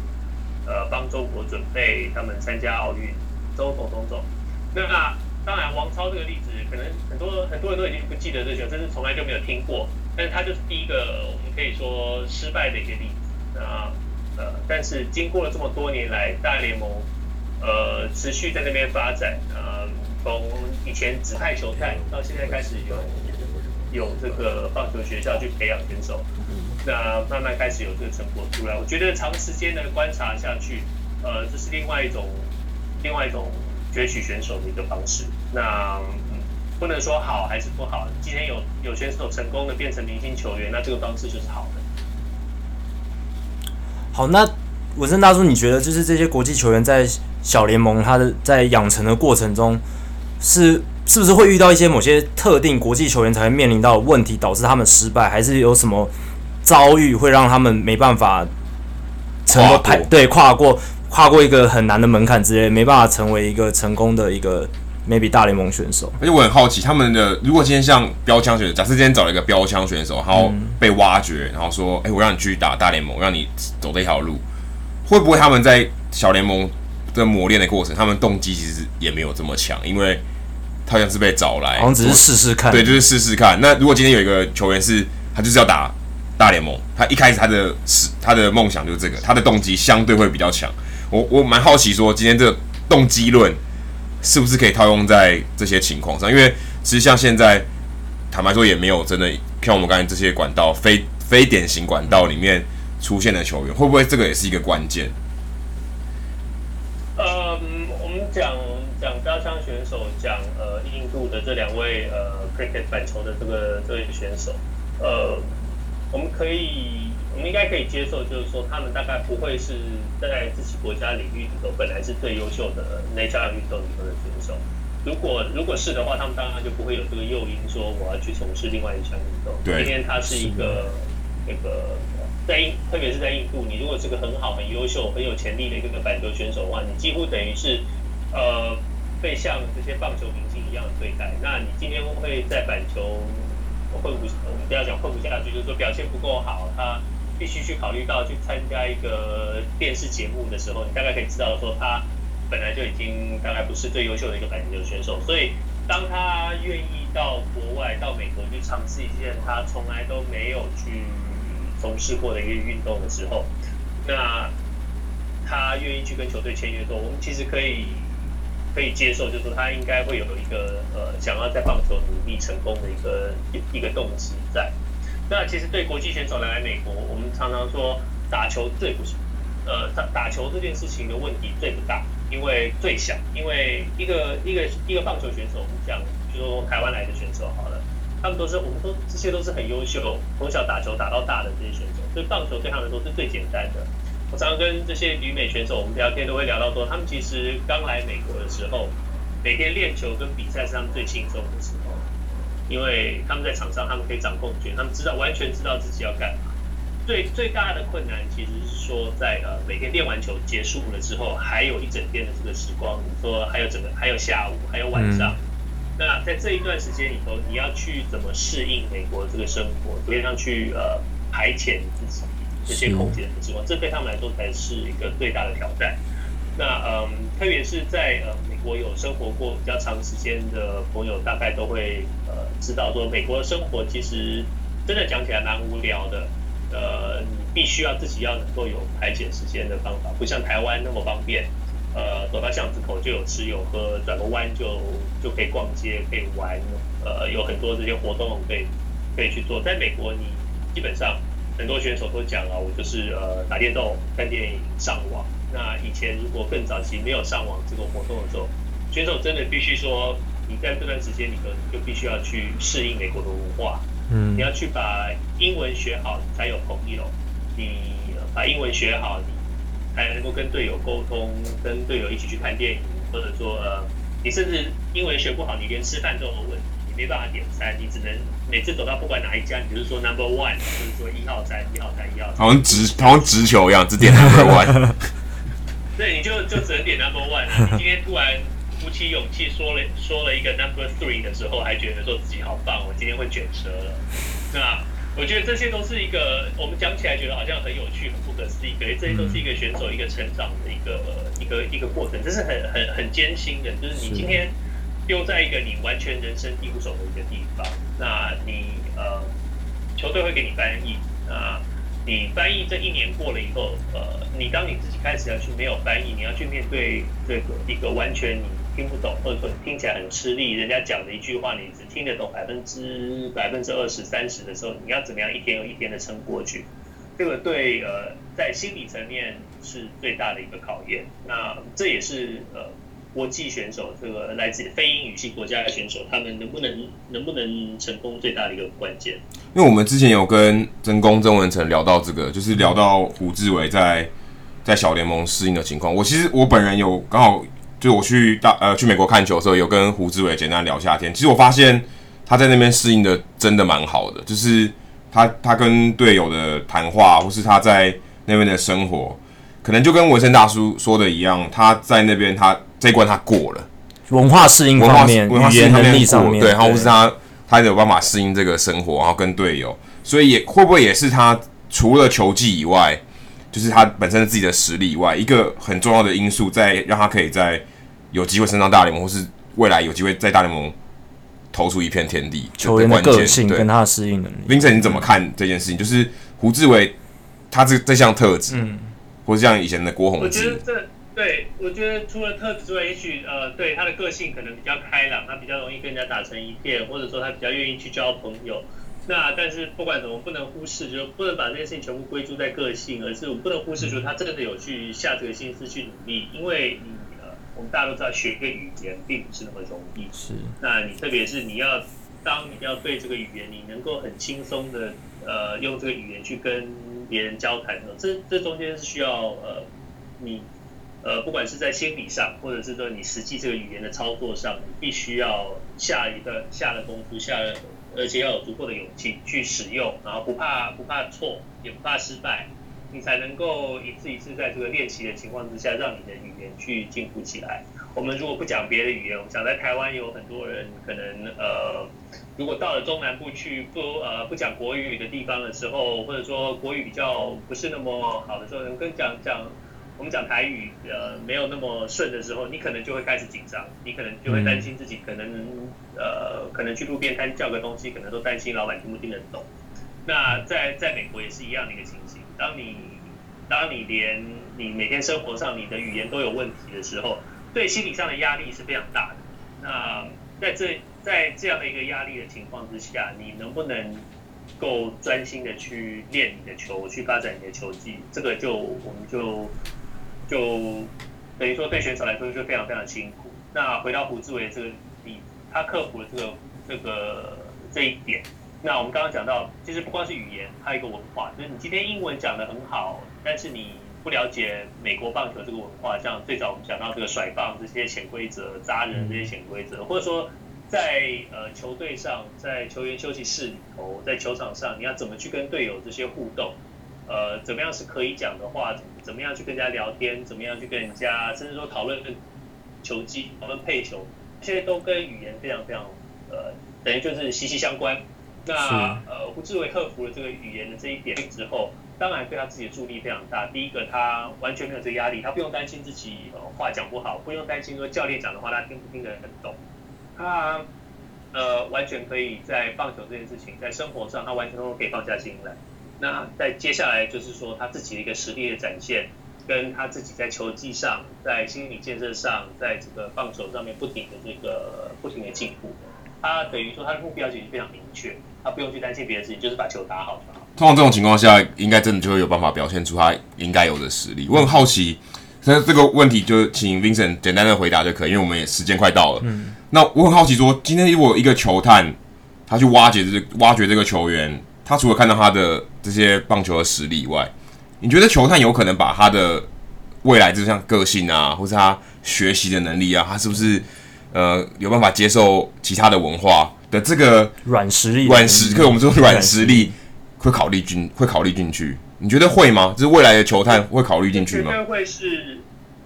呃，帮中国准备他们参加奥运，种种种种。那当然，王超这个例子，可能很多很多人都已经不记得这些，甚至从来就没有听过。但是他就是第一个我们可以说失败的一个例子。那呃，但是经过了这么多年来，大联盟呃持续在那边发展，呃，从以前只派球探，到现在开始有有这个棒球学校去培养选手。那慢慢开始有这个成果出来，我觉得长时间的观察下去，呃，这是另外一种另外一种攫取选手的一个方式。那，不能说好还是不好。今天有有选手成功的变成明星球员，那这个方式就是好的。好，那文森大叔，你觉得就是这些国际球员在小联盟他的在养成的过程中，是是不是会遇到一些某些特定国际球员才会面临到的问题，导致他们失败，还是有什么？遭遇会让他们没办法成为派对跨过跨过一个很难的门槛之类，没办法成为一个成功的一个 maybe 大联盟选手。而且我很好奇，他们的如果今天像标枪选手，假设今天找了一个标枪选手，然后被挖掘，然后说，哎、欸，我让你去打大联盟，让你走这条路，会不会他们在小联盟的磨练的过程，他们动机其实也没有这么强，因为他好像是被找来，好像只是试试看，对，就是试试看。那如果今天有一个球员是，他就是要打。大联盟，他一开始他的是他的梦想就是这个，他的动机相对会比较强。我我蛮好奇说，今天这个动机论是不是可以套用在这些情况上？因为其实像现在，坦白说也没有真的像我们刚才这些管道非非典型管道里面出现的球员，会不会这个也是一个关键？呃，我们讲讲标枪选手，讲呃印度的这两位呃 cricket 板球的这个这位选手，呃。我们可以，我们应该可以接受，就是说他们大概不会是在自己国家领域里头本来是最优秀的那项运动里头的选手。如果如果是的话，他们当然就不会有这个诱因说我要去从事另外一项运动。对今天他是一个那个在印，特别是在印度，你如果是个很好、很优秀、很有潜力的一个板球选手的话，你几乎等于是呃被像这些棒球明星一样对待。那你今天会在板球？混不，我们不要讲混不下去，就是说表现不够好，他必须去考虑到去参加一个电视节目的时候，你大概可以知道说他本来就已经大概不是最优秀的一个板球选手，所以当他愿意到国外到美国去尝试一件他从来都没有去从事过的一个运动的时候，那他愿意去跟球队签约的时候，我们其实可以。可以接受，就是说他应该会有一个呃想要在棒球努力成功的一个一个动机在。那其实对国际选手来来美国，我们常常说打球最不呃打打球这件事情的问题最不大，因为最小，因为一个一个一个棒球选手，我们讲就说台湾来的选手好了，他们都是我们都这些都是很优秀，从小打球打到大的这些选手，所以棒球对他们来说是最简单的。我常常跟这些旅美选手我们聊天，都会聊到说，他们其实刚来美国的时候，每天练球跟比赛是他们最轻松的时候，因为他们在场上他们可以掌控权，他们知道完全知道自己要干嘛。最最大的困难其实是说在呃每天练完球结束了之后，还有一整天的这个时光，说还有整个还有下午还有晚上，那在这一段时间里头，你要去怎么适应美国这个生活，怎么样去呃排遣自己。这些空间的情况，这对他们来说才是一个最大的挑战。那嗯，特别是在呃美国有生活过比较长时间的朋友，大概都会呃知道说，美国的生活其实真的讲起来蛮无聊的。呃，你必须要自己要能够有排解时间的方法，不像台湾那么方便。呃，走到巷子口就有吃有喝，转个弯就就可以逛街可以玩。呃，有很多这些活动可以可以去做。在美国，你基本上。很多选手都讲了，我就是呃打电动、看电影、上网，那以前如果更早期没有上网这个活动的时候，选手真的必须说，你在这段时间里头，你就必须要去适应美国的文化。嗯，你要去把英文学好，你才有朋友。你把英文学好，你才能够跟队友沟通，跟队友一起去看电影，或者说呃，你甚至英文学不好，你连吃饭都有问题，你没办法点餐，你只能每次走到不管哪一家，你就是说 number one，就是说一号餐、一号餐、一号餐，好像直好像直球一样，只点 number one。对，你就就只能点 number one 啊！你今天突然鼓起勇气说了说了一个 number three 的时候，还觉得说自己好棒，我今天会卷舌了。那我觉得这些都是一个我们讲起来觉得好像很有趣、很不可思议，可是这些都是一个选手一个成长的一个一个一个过程，这是很很很艰辛的。就是你今天丢在一个你完全人生地不熟的一个地方，那你呃球队会给你翻译那。你翻译这一年过了以后，呃，你当你自己开始要去没有翻译，你要去面对这个一个完全你听不懂，或者说听起来很吃力，人家讲的一句话你只听得懂百分之百分之二十三十的时候，你要怎么样一天又一天的撑过去？这个对呃，在心理层面是最大的一个考验。那这也是呃。国际选手，这个来自非英语系国家的选手，他们能不能能不能成功，最大的一个关键。因为我们之前有跟曾公曾文成聊到这个，就是聊到胡志伟在在小联盟适应的情况。我其实我本人有刚好，就我去大呃去美国看球的时候，有跟胡志伟简单聊下天。其实我发现他在那边适应的真的蛮好的，就是他他跟队友的谈话，或是他在那边的生活，可能就跟文森大叔说的一样，他在那边他。这一关他过了，文化适应方面、文化语言能力上面，对，然后是他他有办法适应这个生活，然后跟队友，所以也会不会也是他除了球技以外，就是他本身自己的实力以外，一个很重要的因素，在让他可以在有机会升上大联盟，或是未来有机会在大联盟投出一片天地。球员的个性跟他的适应能力，Vincent 你怎么看这件事情？就是胡志伟他这这项特质，嗯，或是像以前的郭泓志。对，我觉得除了特质之外，也许呃，对他的个性可能比较开朗，他比较容易跟人家打成一片，或者说他比较愿意去交朋友。那但是不管怎么，不能忽视，就不能把这件事情全部归诸在个性，而是我们不能忽视，说他真的有去下这个心思去努力。因为你呃，我们大家都知道，学一个语言并不是那么容易。是。那你特别是你要当你要对这个语言，你能够很轻松的呃用这个语言去跟别人交谈的，这这中间是需要呃你。呃，不管是在心理上，或者是说你实际这个语言的操作上，你必须要下一个下了功夫，下了，而且要有足够的勇气去使用，然后不怕不怕错，也不怕失败，你才能够一次一次在这个练习的情况之下，让你的语言去进步起来。我们如果不讲别的语言，我们讲在台湾有很多人可能呃，如果到了中南部去不呃不讲国语的地方的时候，或者说国语比较不是那么好的时候，能跟讲讲。我们讲台语，呃，没有那么顺的时候，你可能就会开始紧张，你可能就会担心自己可能，呃，可能去路边摊叫个东西，可能都担心老板听不听得懂。那在在美国也是一样的一个情形，当你当你连你每天生活上你的语言都有问题的时候，对心理上的压力是非常大的。那在这在这样的一个压力的情况之下，你能不能够专心的去练你的球，去发展你的球技？这个就我们就。就等于说，对选手来说就非常非常辛苦。那回到胡志伟这个例子，他克服了这个这个这一点。那我们刚刚讲到，其实不光是语言，还有一个文化，就是你今天英文讲得很好，但是你不了解美国棒球这个文化，像最早我们讲到这个甩棒这些潜规则、扎人这些潜规则，或者说在呃球队上，在球员休息室里头，在球场上，你要怎么去跟队友这些互动？呃，怎么样是可以讲的话？样去跟人家聊天？怎么样去跟人家，甚至说讨论球技、讨论配球，这些都跟语言非常非常呃，等于就是息息相关。那呃，胡志伟克服了这个语言的这一点之后，当然对他自己的助力非常大。第一个，他完全没有这个压力，他不用担心自己呃话讲不好，不用担心说教练讲的话他听不听得很懂。他呃，完全可以在棒球这件事情，在生活上，他完全都可以放下心来。那在接下来就是说他自己的一个实力的展现，跟他自己在球技上、在心理建设上、在这个棒球上面不停的这个不停的进步。他等于说他的目标其实非常明确，他不用去担心别的事情，就是把球打好就好。通常这种情况下，应该真的就会有办法表现出他应该有的实力。我很好奇，所以这个问题就请 Vincent 简单的回答就可以，因为我们也时间快到了。嗯，那我很好奇说，今天如果一个球探他去挖掘这挖掘这个球员，他除了看到他的这些棒球的实力以外，你觉得球探有可能把他的未来，就像个性啊，或是他学习的能力啊，他是不是呃有办法接受其他的文化的这个软实力？软实，可我们说软实力会考虑进会考虑进去？你觉得会吗？就是未来的球探会考虑进去吗？绝对会是，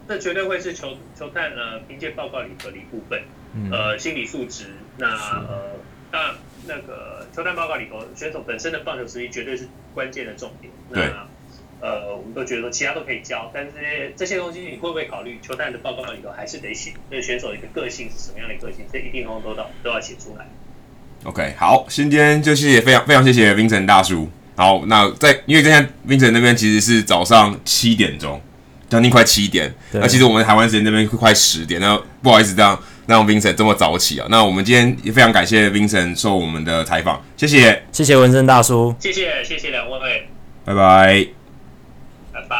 这绝对会是球球探呢凭借报告里头的一部分。嗯、呃，心理素质，那呃，当然那个球探报告里头选手本身的棒球实力绝对是关键的重点。对。呃，我们都觉得说其他都可以教，但是这些这些东西你会不会考虑？球探的报告里头还是得写，那选手的一个个性是什么样的个性，这一定都都都要写出来。OK，好，今天就谢谢非常非常谢谢 Vincent 大叔。好，那在因为今天 Vincent 那边其实是早上七点钟，将近快七点，那其实我们台湾时间那边快十点，那不好意思这样让 Vincent 这么早起啊。那我们今天也非常感谢 Vincent 受我们的采访，谢谢，谢谢文森大叔，谢谢谢谢两位，拜拜。拜拜。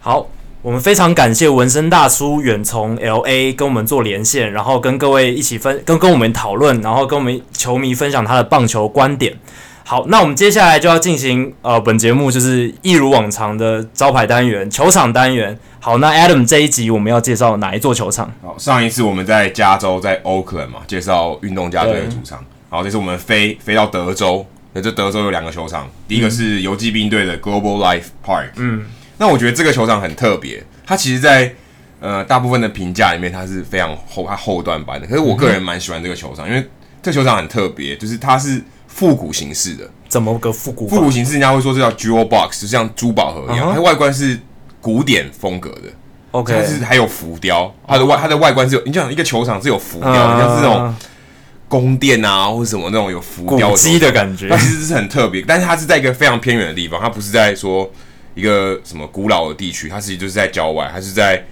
好，我们非常感谢文森大叔远从 LA 跟我们做连线，然后跟各位一起分跟跟我们讨论，然后跟我们球迷分享他的棒球观点。好，那我们接下来就要进行呃本节目就是一如往常的招牌单元球场单元。好，那 Adam 这一集我们要介绍哪一座球场？好，上一次我们在加州在 Oakland 嘛，介绍运动家队的主场。好，这次我们飞飞到德州。那这德州有两个球场，第一个是游骑兵队的 Global Life Park。嗯，那我觉得这个球场很特别，它其实在呃大部分的评价里面，它是非常后它后段版的。可是我个人蛮喜欢这个球场，因为这个球场很特别，就是它是复古形式的。怎么个复古？复古形式，人家会说这叫 Jewel Box，就像珠宝盒一样。它外观是古典风格的。OK，它是还有浮雕，它的外它的外观是有，你像一个球场是有浮雕，像是这种。宫殿啊，或者什么那种有浮雕的，的感觉，它其实是很特别。但是它是在一个非常偏远的地方，它不是在说一个什么古老的地区，它其实就是在郊外，它是在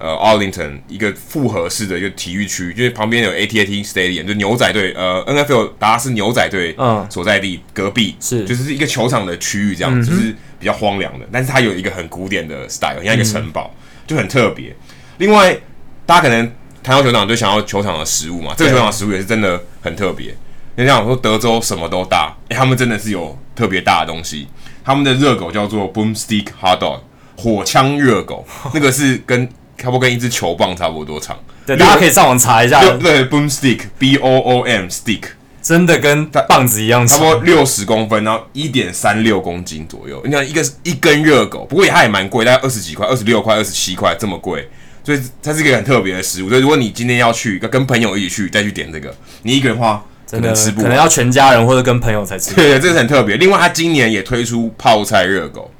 呃 Arlington 一个复合式的一个体育区，就是旁边有 AT&T Stadium，就牛仔队呃 NFL 达拉斯牛仔队所在地，隔壁是就是一个球场的区域，这样、嗯、就是比较荒凉的，但是它有一个很古典的 style，像一个城堡，嗯、就很特别。另外，大家可能。谈到球场，就想要球场的食物嘛。这个球场的食物也是真的很特别。你像我说德州什么都大，欸，他们真的是有特别大的东西。他们的热狗叫做 Boomstick Hot Dog，火枪热狗，那个是跟差不多跟一支球棒差不多长。对，大家可以上网查一下。对，Boomstick B O O M Stick，真的跟棒子一样长，差不多六十公分，然后一点三六公斤左右。你看一个一根热狗，不过也它也蛮贵，大概二十几块，二十六块、二十七块这么贵。所以它是一个很特别的食物。所以如果你今天要去，跟朋友一起去，再去点这个，你一个人的话可能吃不完，可能要全家人或者跟朋友才吃。对，对，这是很特别。另外，它今年也推出泡菜热狗，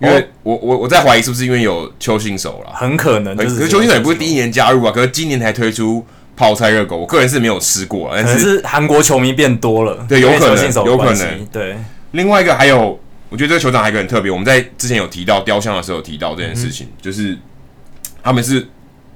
因为我我我在怀疑是不是因为有邱信手了，很可能。可是邱信手也不是第一年加入啊，可是今年才推出泡菜热狗。我个人是没有吃过，但是，是韩国球迷变多了，对，有可能，有可能。对，另外一个还有，我觉得这个球场还有一个很特别。我们在之前有提到雕像的时候有提到这件事情，嗯、就是他们是。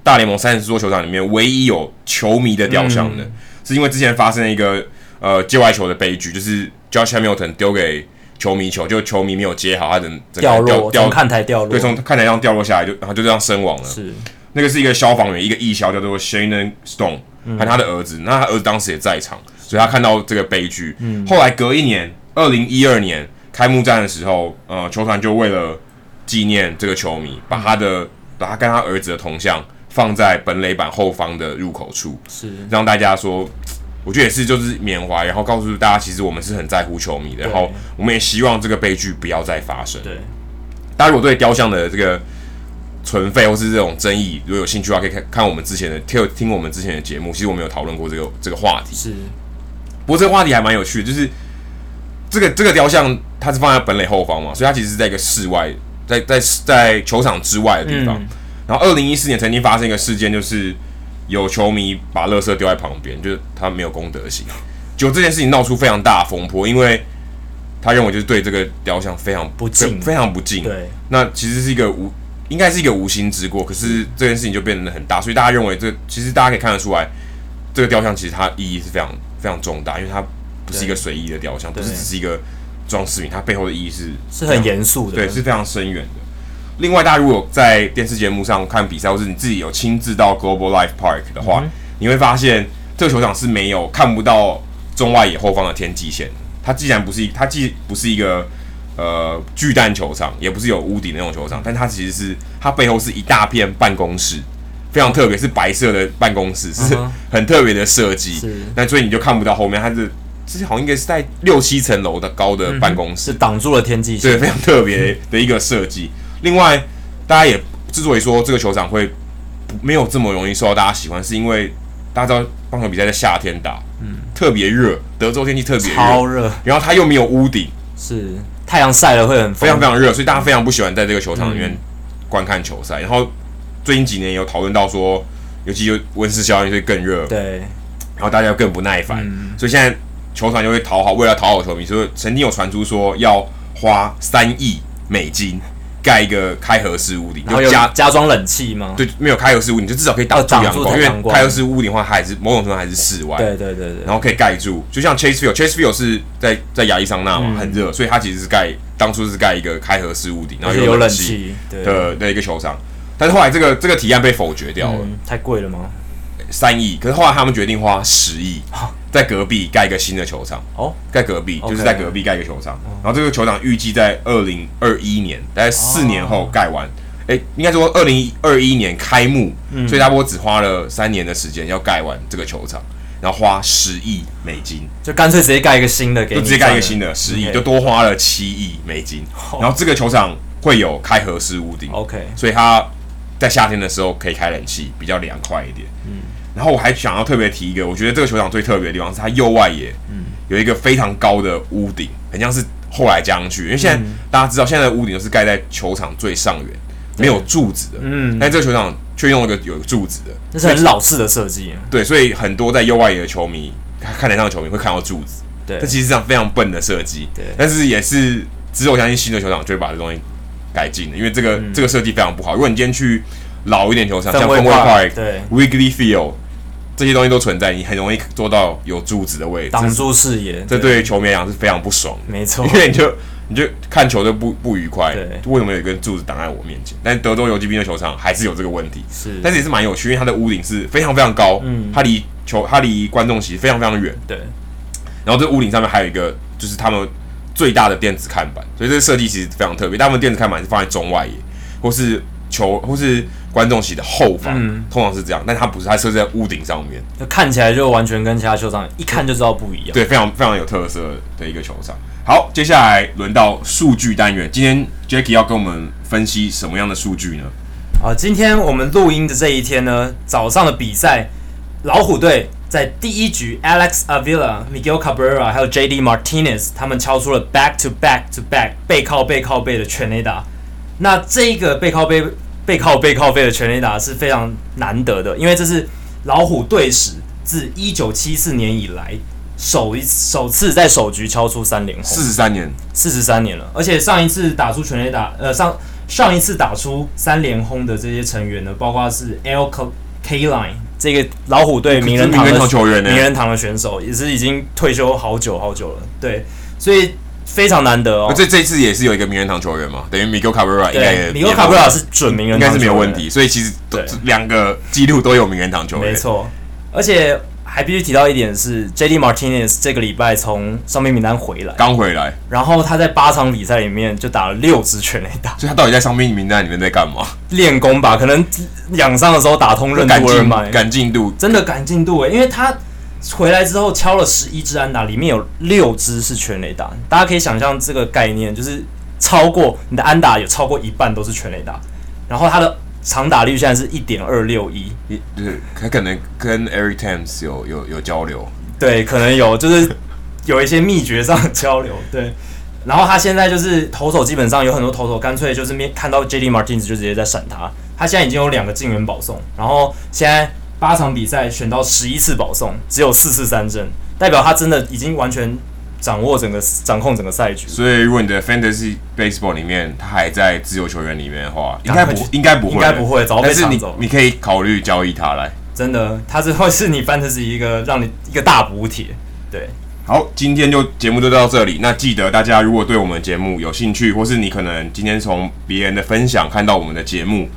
大联盟三十座球场里面唯一有球迷的雕像的，嗯、是因为之前发生了一个呃界外球的悲剧，就是 Josh Hamilton 丢给球迷球，就球迷没有接好，他整整掉落，掉看台掉落，对，从看台上掉落下来，就然后就这样身亡了。是，那个是一个消防员，一个义消叫做 Shannon Stone，和他的儿子，那他儿子当时也在场，所以他看到这个悲剧。嗯，后来隔一年，二零一二年开幕战的时候，呃，球团就为了纪念这个球迷，把他的把他跟他儿子的铜像。放在本垒板后方的入口处，是。让大家说，我觉得也是就是缅怀，然后告诉大家，其实我们是很在乎球迷的，然后我们也希望这个悲剧不要再发生。对，大家如果对雕像的这个存废或是这种争议如果有兴趣的话，可以看看我们之前的听听我们之前的节目，其实我们有讨论过这个这个话题。是，不过这个话题还蛮有趣的，就是这个这个雕像它是放在本垒后方嘛，所以它其实是在一个室外，在在在球场之外的地方。嗯然后，二零一四年曾经发生一个事件，就是有球迷把垃圾丢在旁边，就是他没有公德心。就这件事情闹出非常大的风波，因为他认为就是对这个雕像非常不敬，非常不敬。对，那其实是一个无，应该是一个无心之过。可是这件事情就变得很大，所以大家认为这其实大家可以看得出来，这个雕像其实它意义是非常非常重大，因为它不是一个随意的雕像，不是只是一个装饰品，它背后的意义是是很严肃的，对，是非常深远的。另外，大家如果在电视节目上看比赛，或是你自己有亲自到 Global Life Park 的话，嗯、你会发现这个球场是没有看不到中外野后方的天际线。它既然不是一，它既不是一个呃巨蛋球场，也不是有屋顶那种球场，但它其实是它背后是一大片办公室，非常特别，是白色的办公室，是很特别的设计。那所以你就看不到后面，它是这好像应该是在六七层楼的高的办公室，嗯、是挡住了天际线，对，非常特别的一个设计。另外，大家也之所以说这个球场会没有这么容易受到大家喜欢，是因为大家知道棒球比赛在夏天打，嗯，特别热，德州天气特别超热，然后它又没有屋顶，是。太阳晒了会很非常非常热，所以大家非常不喜欢在这个球场里面观看球赛。嗯、然后最近几年有讨论到说，尤其就温室效应，会更热，对，然后大家又更不耐烦，嗯、所以现在球场就会讨好，为了讨好球迷，所以曾经有传出说要花三亿美金。盖一个开合式屋顶，然后加加装冷气吗？对，没有开合式屋顶，就至少可以挡住阳光，因为开合式屋顶的话，它还是某种程度还是室外。对对对对。然后可以盖住，就像 Chase Field，Chase Field 是在在亚利桑那嘛，很热，所以它其实是盖当初是盖一个开合式屋顶，然后有冷气的的一个球场。但是后来这个这个提案被否决掉了，太贵了吗？三亿，可是后来他们决定花十亿。在隔壁盖一个新的球场。哦，盖隔壁就是在隔壁盖一个球场，然后这个球场预计在二零二一年，大概四年后盖完。哎，应该说二零二一年开幕，所以他不只花了三年的时间要盖完这个球场，然后花十亿美金，就干脆直接盖一个新的，给就直接盖一个新的十亿，就多花了七亿美金。然后这个球场会有开合式屋顶，OK，所以它在夏天的时候可以开冷气，比较凉快一点。嗯。然后我还想要特别提一个，我觉得这个球场最特别的地方是它右外野，有一个非常高的屋顶，很像是后来加上去。因为现在大家知道，现在的屋顶都是盖在球场最上缘，没有柱子的。嗯，但这个球场却用了个有柱子的，这是很老式的设计。对，所以很多在右外野的球迷，看台上的球迷会看到柱子。对，这其实是非常笨的设计。对，但是也是，只有我相信新的球场就会把这东西改进的，因为这个这个设计非常不好。如果你今天去老一点球场，像 Fenway Park、对 Wrigley Field。这些东西都存在，你很容易做到有柱子的位置，挡住视野。这对于球迷来讲是非常不爽的，没错。因为你就你就看球就不不愉快，对，为什么有一根柱子挡在我面前？但德州游击兵的球场还是有这个问题，是，但是也是蛮有趣，因为它的屋顶是非常非常高，嗯，它离球它离观众席非常非常远，对。然后这屋顶上面还有一个，就是他们最大的电子看板，所以这个设计其实非常特别。大部分电子看板是放在中外野，或是球，或是。观众席的后方，嗯、通常是这样，但它不是，它设置在屋顶上面，就看起来就完全跟其他球场一看就知道不一样。对，非常非常有特色的一个球场。好，接下来轮到数据单元，今天 Jacky 要跟我们分析什么样的数据呢？啊，今天我们录音的这一天呢，早上的比赛，老虎队在第一局，Alex Avila、Miguel Cabrera 还有 JD Martinez 他们敲出了 back to back to back 背靠背靠背的全垒打。那这一个背靠背。背靠背靠背的全垒打是非常难得的，因为这是老虎队史自一九七四年以来首一首次在首局敲出三连轰，四十三年，四十三年了。而且上一次打出全垒打，呃，上上一次打出三连轰的这些成员呢，包括是 Al Kaline 这个老虎队名人堂的球员，名人堂的选手，也是已经退休好久好久了。对，所以。非常难得哦！这这次也是有一个名人堂球员嘛，等于 Miguel Cabrera 应该也，Miguel Cabrera 是准名人堂，应该是没有问题。所以其实两个记录都有名人堂球员，没错。而且还必须提到一点是，JD Martinez 这个礼拜从伤病名单回来，刚回来，然后他在八场比赛里面就打了六支全垒打，所以他到底在伤病名单里面在干嘛？练功吧，可能养伤的时候打通任督二脉，赶进度，真的赶进度诶，因为他。回来之后敲了十一支安打，里面有六支是全垒打。大家可以想象这个概念，就是超过你的安打有超过一半都是全垒打。然后他的长打率现在是一点二六一，对，他可能跟 Eric Thames 有有有交流，对，可能有，就是有一些秘诀上的交流，对。然后他现在就是投手，基本上有很多投手干脆就是面看到 JD Martinez 就直接在闪他。他现在已经有两个进援保送，然后现在。八场比赛选到十一次保送，只有四次三振，代表他真的已经完全掌握整个掌控整个赛局。所以，如果你的 Fantasy Baseball 里面他还在自由球员里面的话，应该不应该不会，应该不会，早被抢走。你你可以考虑交易他来。真的，他是会是你 Fantasy 一个让你一个大补贴。对，好，今天就节目就到这里。那记得大家如果对我们节目有兴趣，或是你可能今天从别人的分享看到我们的节目，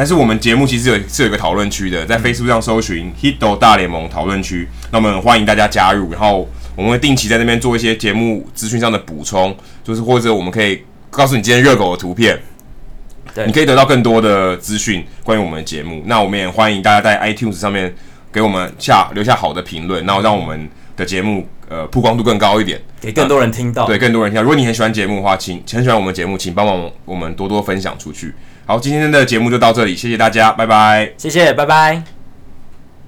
但是我们节目其实有是有一个讨论区的，在 Facebook 上搜寻 “Hito 大联盟讨论区”，那我们欢迎大家加入。然后我们会定期在那边做一些节目资讯上的补充，就是或者我们可以告诉你今天热狗的图片，对，你可以得到更多的资讯关于我们的节目。那我们也欢迎大家在 iTunes 上面给我们下留下好的评论，然后让我们的节目。呃，曝光度更高一点，给更多人听到。对，更多人听到。如果你很喜欢节目的话，请很喜欢我们节目，请帮忙我们多多分享出去。好，今天的节目就到这里，谢谢大家，拜拜。谢谢，拜拜。